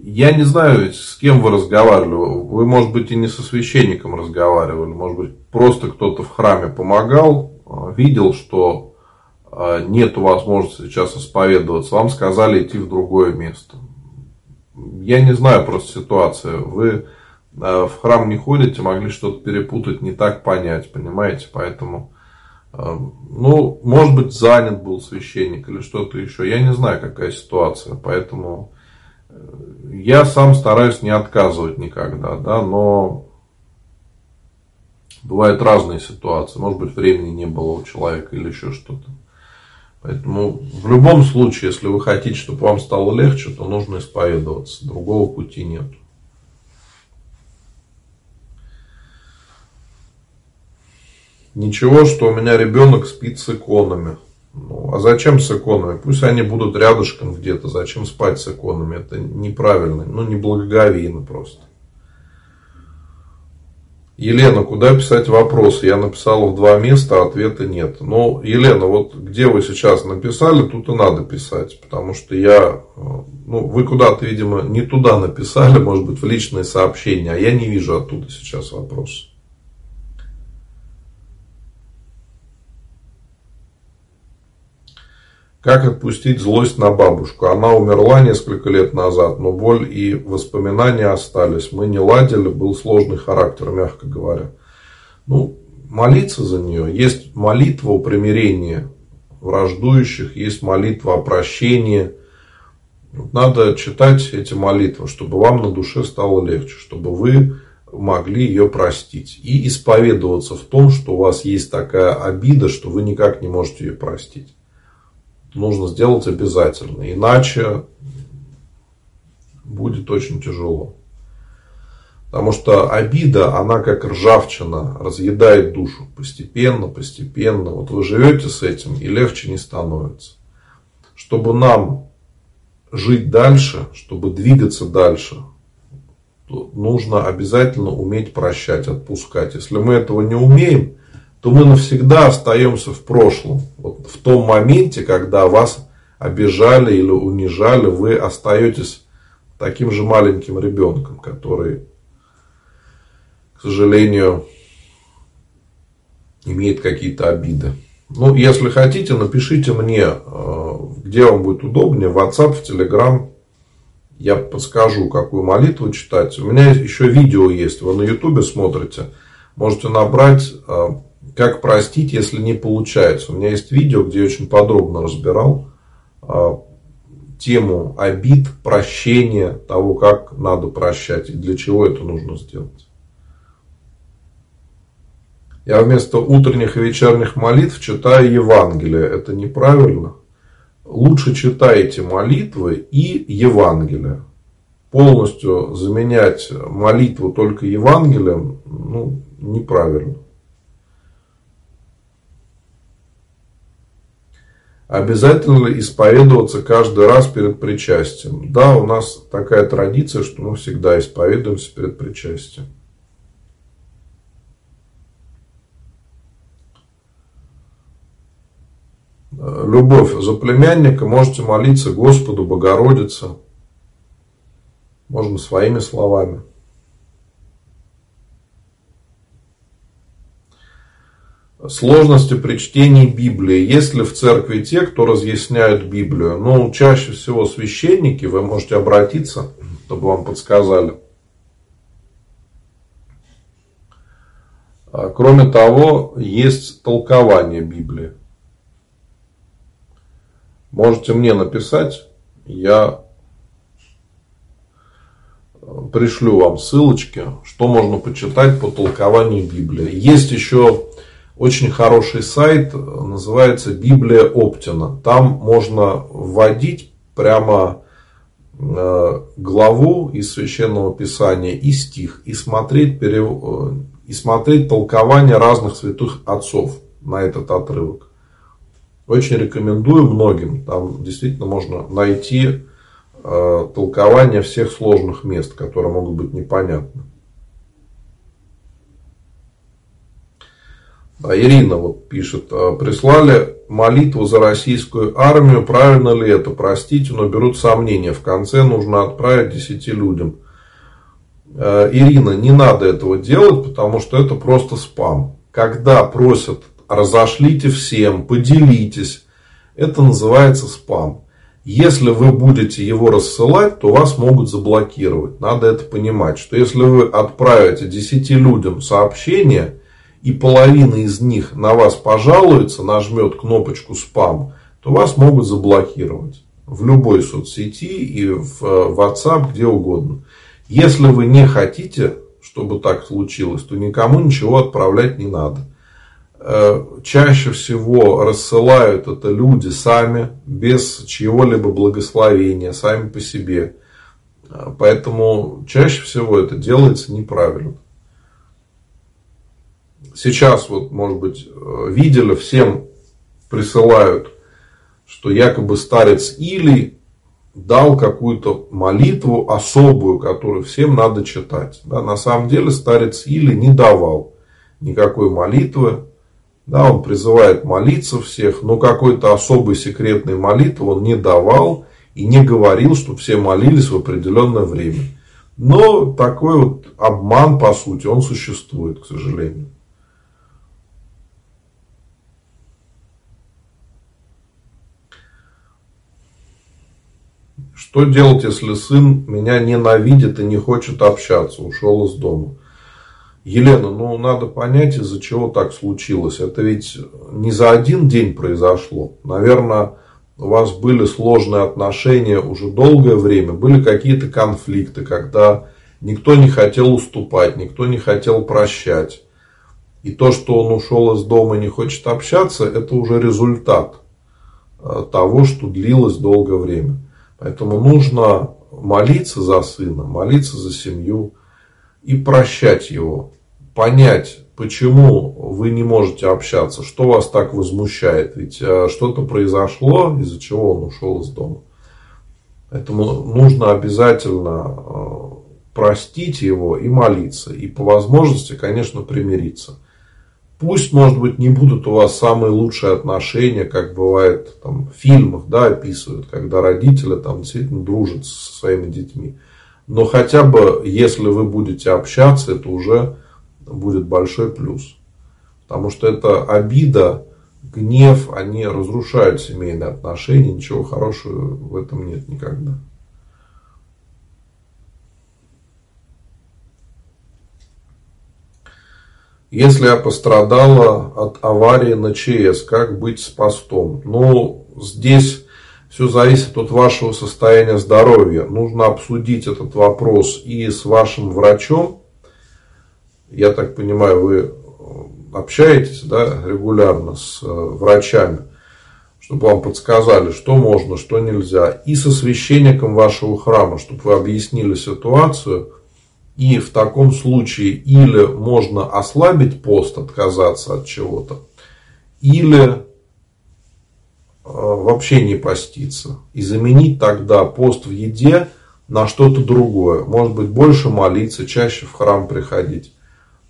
Speaker 1: Я не знаю, с кем вы разговаривали. Вы, может быть, и не со священником разговаривали. Может быть, просто кто-то в храме помогал, а, видел, что а, нет возможности сейчас исповедоваться. Вам сказали идти в другое место. Я не знаю просто ситуацию. Вы а, в храм не ходите, могли что-то перепутать, не так понять, понимаете? Поэтому, ну, может быть, занят был священник или что-то еще. Я не знаю, какая ситуация. Поэтому я сам стараюсь не отказывать никогда, да, но бывают разные ситуации. Может быть, времени не было у человека или еще что-то. Поэтому в любом случае, если вы хотите, чтобы вам стало легче, то нужно исповедоваться. Другого пути нет. Ничего, что у меня ребенок спит с иконами. Ну, а зачем с иконами? Пусть они будут рядышком где-то. Зачем спать с иконами? Это неправильно. Ну, не благоговейно просто. Елена, куда писать вопросы? Я написал в два места, а ответа нет. Но, Елена, вот где вы сейчас написали, тут и надо писать. Потому что я, э, ну, вы куда-то, видимо, не туда написали, может быть, в личные сообщения, а я не вижу оттуда сейчас вопросы. Как отпустить злость на бабушку? Она умерла несколько лет назад, но боль и воспоминания остались. Мы не ладили, был сложный характер, мягко говоря. Ну, молиться за нее. Есть молитва о примирении враждующих, есть молитва о прощении. Надо читать эти молитвы, чтобы вам на душе стало легче, чтобы вы могли ее простить. И исповедоваться в том, что у вас есть такая обида, что вы никак не можете ее простить нужно сделать обязательно. Иначе будет очень тяжело. Потому что обида, она как ржавчина, разъедает душу постепенно, постепенно. Вот вы живете с этим, и легче не становится. Чтобы нам жить дальше, чтобы двигаться дальше, нужно обязательно уметь прощать, отпускать. Если мы этого не умеем, то мы навсегда остаемся в прошлом. Вот в том моменте, когда вас обижали или унижали, вы остаетесь таким же маленьким ребенком, который, к сожалению, имеет какие-то обиды. Ну, если хотите, напишите мне, э, где вам будет удобнее, в WhatsApp, в Telegram. Я подскажу, какую молитву читать. У меня еще видео есть, вы на YouTube смотрите. Можете набрать э, как простить, если не получается? У меня есть видео, где я очень подробно разбирал а, тему обид, прощения, того, как надо прощать и для чего это нужно сделать. Я вместо утренних и вечерних молитв читаю Евангелие. Это неправильно. Лучше читайте молитвы и Евангелие. Полностью заменять молитву только Евангелием ну, неправильно. Обязательно ли исповедоваться каждый раз перед причастием? Да, у нас такая традиция, что мы всегда исповедуемся перед причастием. Любовь за племянника можете молиться Господу, Богородице. Можно своими словами. Сложности при чтении Библии. Есть ли в церкви те, кто разъясняют Библию? Ну, чаще всего священники, вы можете обратиться, чтобы вам подсказали. А, кроме того, есть толкование Библии. Можете мне написать, я пришлю вам ссылочки, что можно почитать по толкованию Библии. Есть еще очень хороший сайт, называется Библия Оптина. Там можно вводить прямо э, главу из Священного Писания и стих, и смотреть, перев... Э, и смотреть толкование разных святых отцов на этот отрывок. Очень рекомендую многим. Там действительно можно найти э, толкование всех сложных мест, которые могут быть непонятны. Ирина вот пишет, «А, прислали молитву за российскую армию, правильно ли это? Простите, но берут сомнения. В конце нужно отправить десяти людям. А, Ирина, не надо этого делать, потому что это просто спам. Когда просят разошлите всем, поделитесь, это называется спам. Если вы будете его рассылать, то вас могут заблокировать. Надо это понимать, что если вы отправите 10 людям сообщение, и половина из них на вас пожалуется, нажмет кнопочку спам, то вас могут заблокировать в любой соцсети и в э, WhatsApp, где угодно. Если вы не хотите, чтобы так случилось, то никому ничего отправлять не надо. Э, чаще всего рассылают это люди сами, без чьего-либо благословения, сами по себе. Э, поэтому чаще всего это делается неправильно. Сейчас вот, может быть, э, видели, всем присылают, что якобы старец Илий дал какую-то молитву особую, которую всем надо читать. Да, на самом деле старец Или не давал никакой молитвы. Да, он призывает молиться всех, но какой-то особой секретной молитвы он не давал и не говорил, что все молились в определенное время. Но такой вот обман, по сути, он существует, к сожалению. Что делать, если сын меня ненавидит и не хочет общаться, ушел из дома? Елена, ну надо понять, из-за чего так случилось. Это ведь не за один день произошло. Наверное, у вас были сложные отношения уже долгое время, были какие-то конфликты, когда никто не хотел уступать, никто не хотел прощать. И то, что он ушел из дома и не хочет общаться, это уже результат э, того, что длилось долгое время. Поэтому нужно молиться за сына, молиться за семью и прощать его. Понять, почему вы не можете общаться, что вас так возмущает. Ведь э, что-то произошло, из-за чего он ушел из дома. Поэтому нужно обязательно э, простить его и молиться. И по возможности, конечно, примириться. Пусть, может быть, не будут у вас самые лучшие отношения, как бывает там, в фильмах, да, описывают, когда родители там действительно дружат со своими детьми. Но хотя бы, если вы будете общаться, это уже будет большой плюс. Потому что это обида, гнев, они разрушают семейные отношения, ничего хорошего в этом нет никогда. Если я пострадала от аварии на ЧС, как быть с постом? Ну, здесь все зависит от вашего состояния здоровья. Нужно обсудить этот вопрос и с вашим врачом. Я так понимаю, вы э, общаетесь да, регулярно с э, врачами, чтобы вам подсказали, что можно, что нельзя. И со священником вашего храма, чтобы вы объяснили ситуацию – и в таком случае или можно ослабить пост, отказаться от чего-то, или э, вообще не поститься. И заменить тогда пост в еде на что-то другое. Может быть, больше молиться, чаще в храм приходить,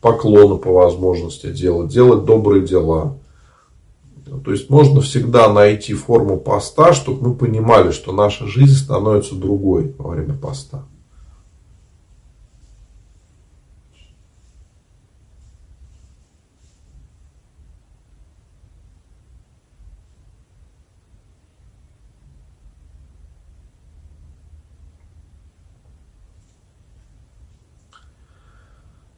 Speaker 1: поклоны по возможности делать, делать добрые дела. То есть можно всегда найти форму поста, чтобы мы понимали, что наша жизнь становится другой во время поста.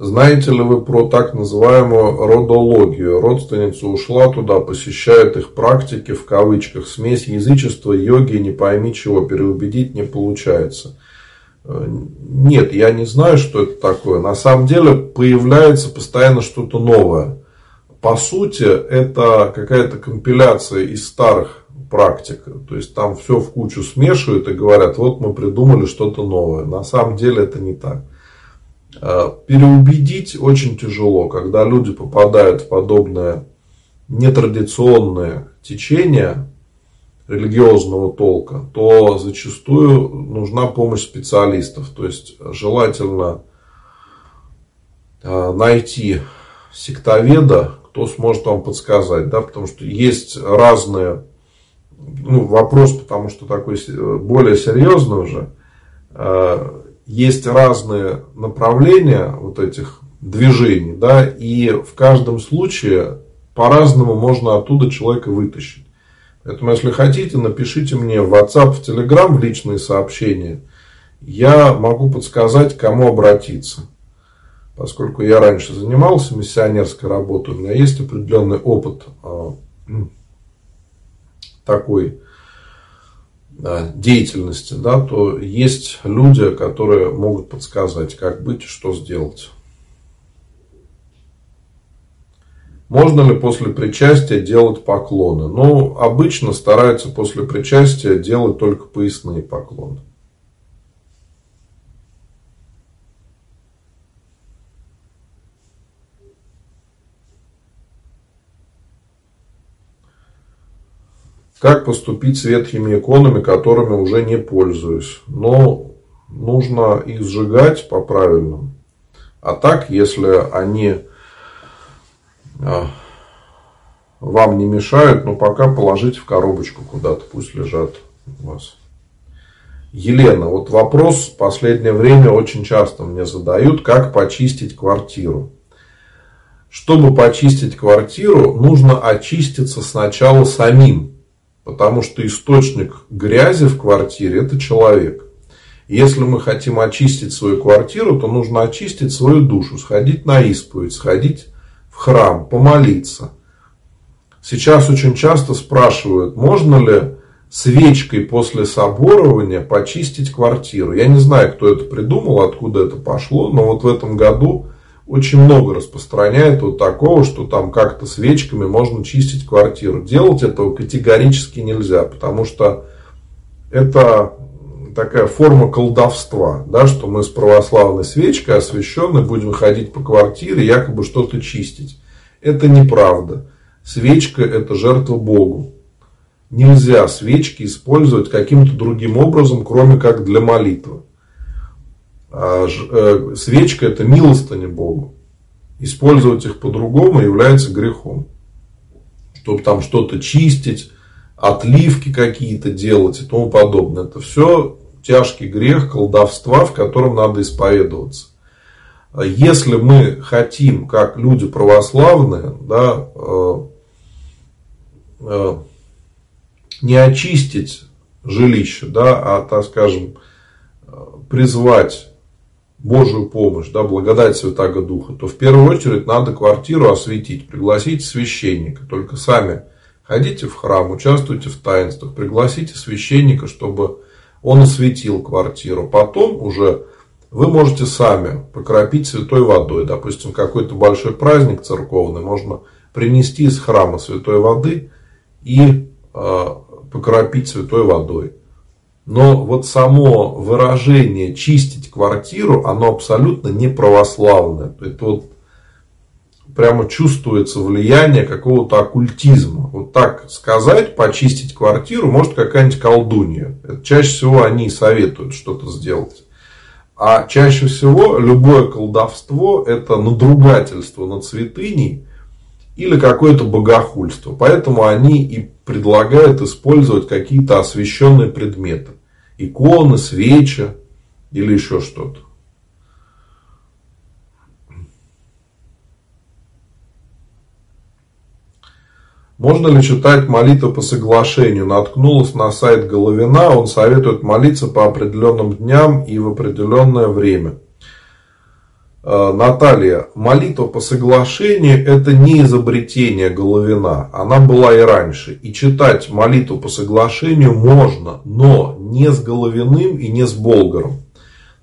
Speaker 1: Знаете ли вы про так называемую родологию? Родственница ушла туда, посещает их практики, в кавычках, смесь язычества, йоги, не пойми чего, переубедить не получается. Э, нет, я не знаю, что это такое. На самом деле появляется постоянно что-то новое. По сути, это какая-то компиляция из старых практик. То есть там все в кучу смешивают и говорят, вот мы придумали что-то новое. На самом деле это не так. Э, переубедить очень тяжело, когда люди попадают в подобное нетрадиционное течение религиозного толка, то зачастую нужна помощь специалистов. То есть желательно э, найти сектоведа, кто сможет вам подсказать, да, потому что есть разные, ну, вопрос, потому что такой более серьезный уже, э, есть разные направления вот этих движений, да, и в каждом случае по-разному можно оттуда человека вытащить. Поэтому, если хотите, напишите мне в WhatsApp, в Telegram, в личные сообщения. Я могу подсказать, кому обратиться. Поскольку я раньше занимался миссионерской работой, у меня есть определенный опыт а, такой деятельности, да, то есть люди, которые могут подсказать, как быть и что сделать. Можно ли после причастия делать поклоны? Ну, обычно стараются после причастия делать только поясные поклоны. Как поступить с ветхими иконами, которыми уже не пользуюсь? Но нужно их сжигать по-правильному. А так, если они а, вам не мешают, но пока положите в коробочку куда-то, пусть лежат у вас. Елена, вот вопрос в последнее время очень часто мне задают, как почистить квартиру. Чтобы почистить квартиру, нужно очиститься сначала самим. Потому что источник грязи в квартире – это человек. Если мы хотим очистить свою квартиру, то нужно очистить свою душу, сходить на исповедь, сходить в храм, помолиться. Сейчас очень часто спрашивают, можно ли свечкой после соборования почистить квартиру. Я не знаю, кто это придумал, откуда это пошло, но вот в этом году очень много распространяет вот такого, что там как-то свечками можно чистить квартиру. Делать этого категорически нельзя, потому что это такая форма колдовства, да, что мы с православной свечкой освященной будем ходить по квартире, якобы что-то чистить. Это неправда. Свечка – это жертва Богу. Нельзя свечки использовать каким-то другим образом, кроме как для молитвы. А э, свечка – это милостыня Богу. Использовать их по-другому является грехом. Чтобы там что-то чистить, отливки какие-то делать и тому подобное. Это все тяжкий грех колдовства, в котором надо исповедоваться. Если мы хотим, как люди православные, да, э, э, не очистить жилище, да, а, так скажем, призвать Божию помощь, да, благодать Святаго Духа, то в первую очередь надо квартиру осветить, пригласите священника. Только сами ходите в храм, участвуйте в таинствах, пригласите священника, чтобы он осветил квартиру. Потом уже вы можете сами покропить святой водой. Допустим, какой-то большой праздник церковный, можно принести из храма святой воды и э, покропить святой водой. Но вот само выражение чистить квартиру, оно абсолютно не православное. Это вот прямо чувствуется влияние какого-то оккультизма. Вот так сказать, почистить квартиру, может какая-нибудь колдунья. Это чаще всего они советуют что-то сделать. А чаще всего любое колдовство это надругательство над святыней или какое-то богохульство. Поэтому они и предлагают использовать какие-то освященные предметы иконы, свечи или еще что-то. Можно ли читать молитвы по соглашению? Наткнулась на сайт Головина, он советует молиться по определенным дням и в определенное время. Э, Наталья, молитва по соглашению – это не изобретение Головина. Она была и раньше. И читать молитву по соглашению можно, но не с Головиным и не с Болгаром.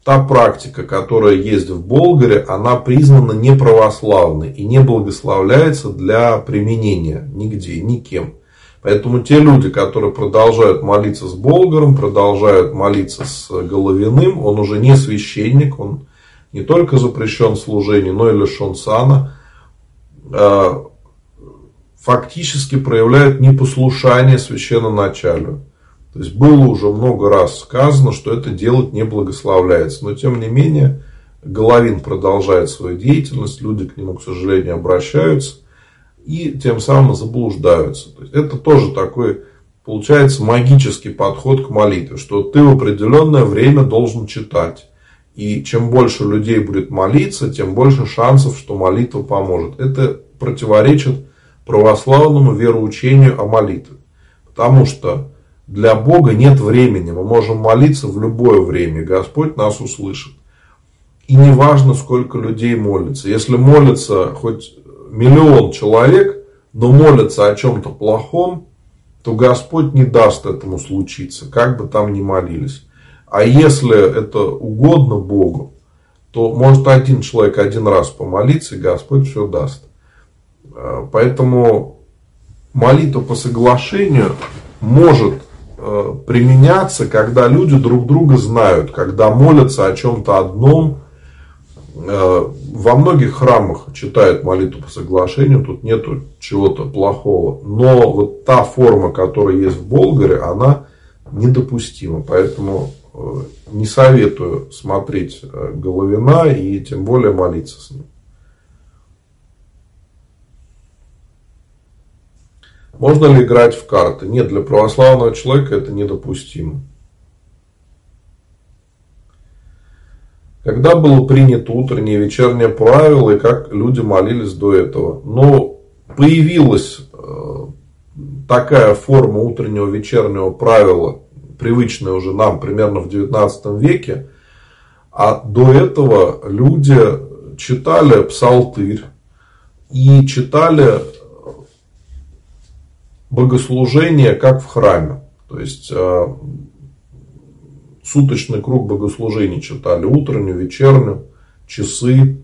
Speaker 1: Та практика, которая есть в Болгаре, она признана неправославной и не благословляется для применения нигде, никем. Поэтому те люди, которые продолжают молиться с Болгаром, продолжают молиться с Головиным, он уже не священник, он не только запрещен в служении, но и лишен сана, а, фактически проявляет непослушание священноначалию. То есть было уже много раз сказано, что это делать не благословляется. Но тем не менее, Головин продолжает свою деятельность, люди к нему, к сожалению, обращаются и тем самым заблуждаются. То есть это тоже такой, получается, магический подход к молитве, что ты в определенное время должен читать. И чем больше людей будет молиться, тем больше шансов, что молитва поможет. Это противоречит православному вероучению о молитве. Потому что для Бога нет времени. Мы можем молиться в любое время. Господь нас услышит. И не важно, сколько людей молится. Если молится хоть миллион человек, но молятся о чем-то плохом, то Господь не даст этому случиться, как бы там ни молились. А если это угодно Богу, то может один человек один раз помолиться, и Господь все даст. А, поэтому молитва по соглашению может э, применяться, когда люди друг друга знают, когда молятся о чем-то одном, Э, во многих храмах читают молитву по соглашению, тут нету чего-то плохого. Но вот та форма, которая есть в Болгаре, она недопустима. Поэтому э, не советую смотреть э, Головина и тем более молиться с ним. Можно ли играть в карты? Нет, для православного человека это недопустимо. Когда было принято утреннее и вечернее правило, и как люди молились до этого. Но появилась э, такая форма утреннего вечернего правила, привычная уже нам примерно в 19 веке, а до этого люди читали псалтырь и читали богослужение как в храме. То есть э, суточный круг богослужений читали, утреннюю, вечернюю, часы.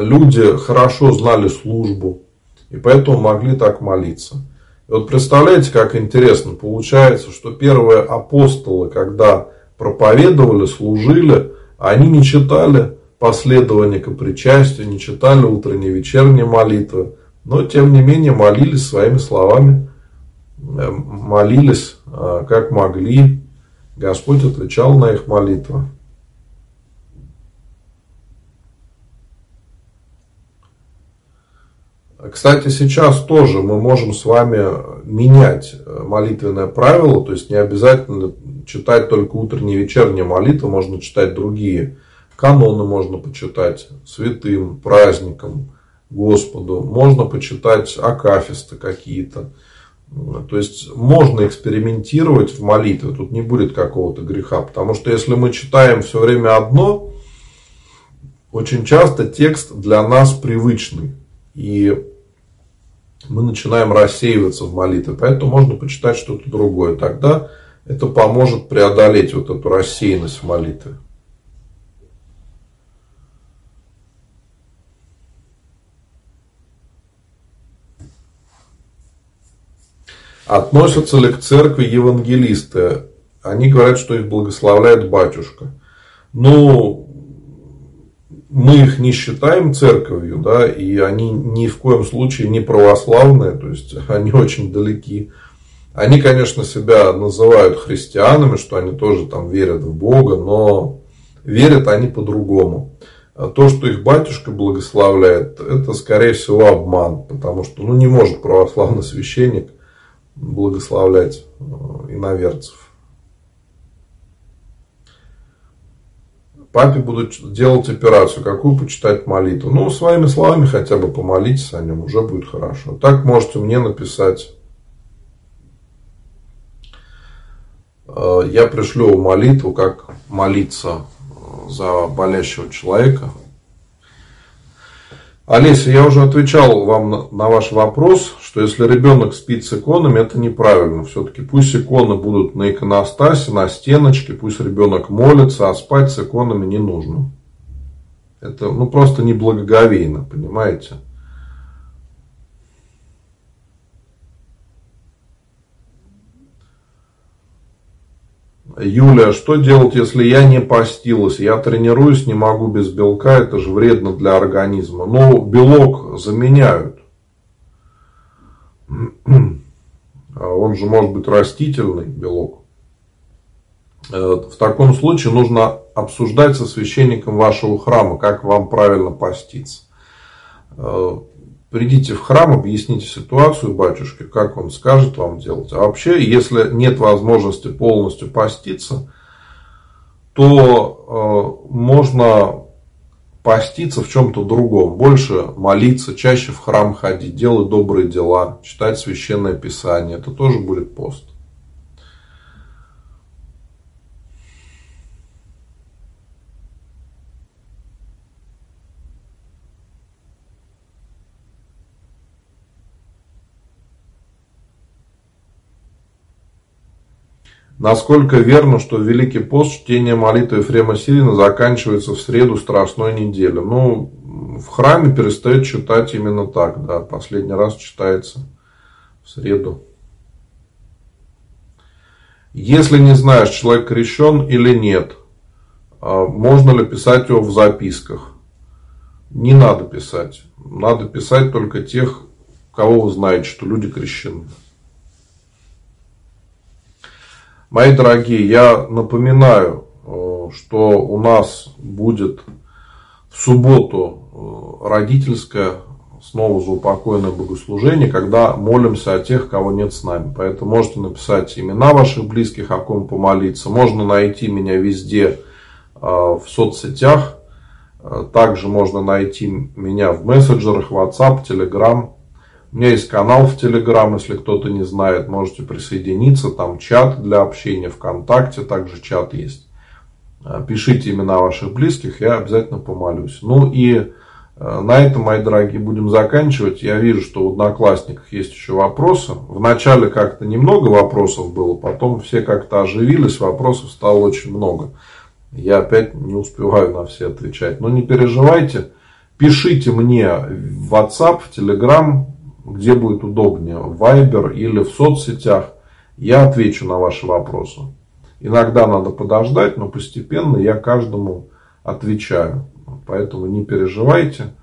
Speaker 1: Люди хорошо знали службу, и поэтому могли так молиться. И вот представляете, как интересно получается, что первые апостолы, когда проповедовали, служили, они не читали последования к причастию, не читали утренние вечерние молитвы, но тем не менее молились своими словами, э, молились э, как могли, Господь отвечал на их молитвы. Кстати, сейчас тоже мы можем с вами менять молитвенное правило, то есть не обязательно читать только утренние и вечерние молитвы, можно читать другие. Каноны можно почитать святым, праздникам, Господу, можно почитать акафисты какие-то. То есть можно экспериментировать в молитве, тут не будет какого-то греха, потому что если мы читаем все время одно, очень часто текст для нас привычный, и мы начинаем рассеиваться в молитве, поэтому можно почитать что-то другое, тогда это поможет преодолеть вот эту рассеянность в молитве. Относятся ли к церкви евангелисты? Они говорят, что их благословляет батюшка. Ну, мы их не считаем церковью, да, и они ни в коем случае не православные, то есть [laughs] они очень далеки. Они, конечно, себя называют христианами, что они тоже там верят в Бога, но верят они по-другому. А то, что их батюшка благословляет, это, скорее всего, обман, потому что ну, не может православный священник – благословлять э, иноверцев. Папе будут делать операцию, какую почитать молитву. Ну, своими словами хотя бы помолитесь о нем, уже будет хорошо. Так можете мне написать. Э, я пришлю молитву, как молиться за болящего человека. Олеся, я уже отвечал вам на ваш вопрос, что если ребенок спит с иконами, это неправильно. Все-таки пусть иконы будут на иконостасе, на стеночке, пусть ребенок молится, а спать с иконами не нужно. Это ну, просто неблагоговейно, понимаете? Юлия, что делать, если я не постилась? Я тренируюсь, не могу без белка, это же вредно для организма. Но белок заменяют. А он же может быть растительный белок. Э, в таком случае нужно обсуждать со священником вашего храма, как вам правильно поститься. Придите в храм, объясните ситуацию батюшке, как он скажет вам делать. А вообще, если нет возможности полностью поститься, то э, можно поститься в чем-то другом, больше молиться, чаще в храм ходить, делать добрые дела, читать священное писание. Это тоже будет пост. Насколько верно, что Великий пост чтение молитвы Ефрема Сирина заканчивается в среду Страстной недели? Ну, в храме перестают читать именно так, да, последний раз читается в среду. Если не знаешь, человек крещен или нет, а, можно ли писать его в записках? не надо писать. Надо писать только тех, кого вы знаете, что люди крещены. Мои дорогие, я напоминаю, э, что у нас будет в субботу э, родительское снова заупокойное богослужение, когда молимся о тех, кого нет с нами. Поэтому можете написать имена ваших близких, о ком помолиться. Можно найти меня везде э, в соцсетях. Также можно найти меня в мессенджерах, WhatsApp, Telegram. У меня есть канал в Телеграм, если кто-то не знает, можете присоединиться. Там чат для общения ВКонтакте, также чат есть. Э, пишите имена ваших близких, я обязательно помолюсь. Ну и э, на этом, мои дорогие, будем заканчивать. Я вижу, что в Одноклассниках есть еще вопросы. Вначале как-то немного вопросов было, потом все как-то оживились, вопросов стало очень много. Я опять не успеваю на все отвечать. Но не переживайте, пишите мне в WhatsApp, в Telegram, где будет удобнее, в Viber или в соцсетях, я отвечу на ваши вопросы. Иногда надо подождать, но постепенно я каждому отвечаю. Поэтому не переживайте,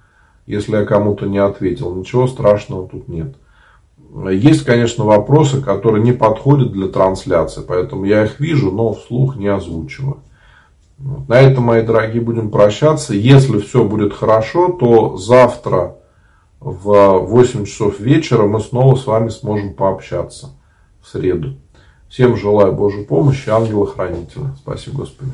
Speaker 1: если я кому-то не ответил. Ничего страшного тут нет. Есть, конечно, вопросы, которые не подходят для трансляции, поэтому я их вижу, но вслух не озвучиваю. На этом, мои дорогие, будем прощаться. Если все будет хорошо, то завтра в 8 часов вечера мы снова с вами сможем пообщаться в среду. Всем желаю Божьей помощи, ангела-хранителя. Спасибо, Господи.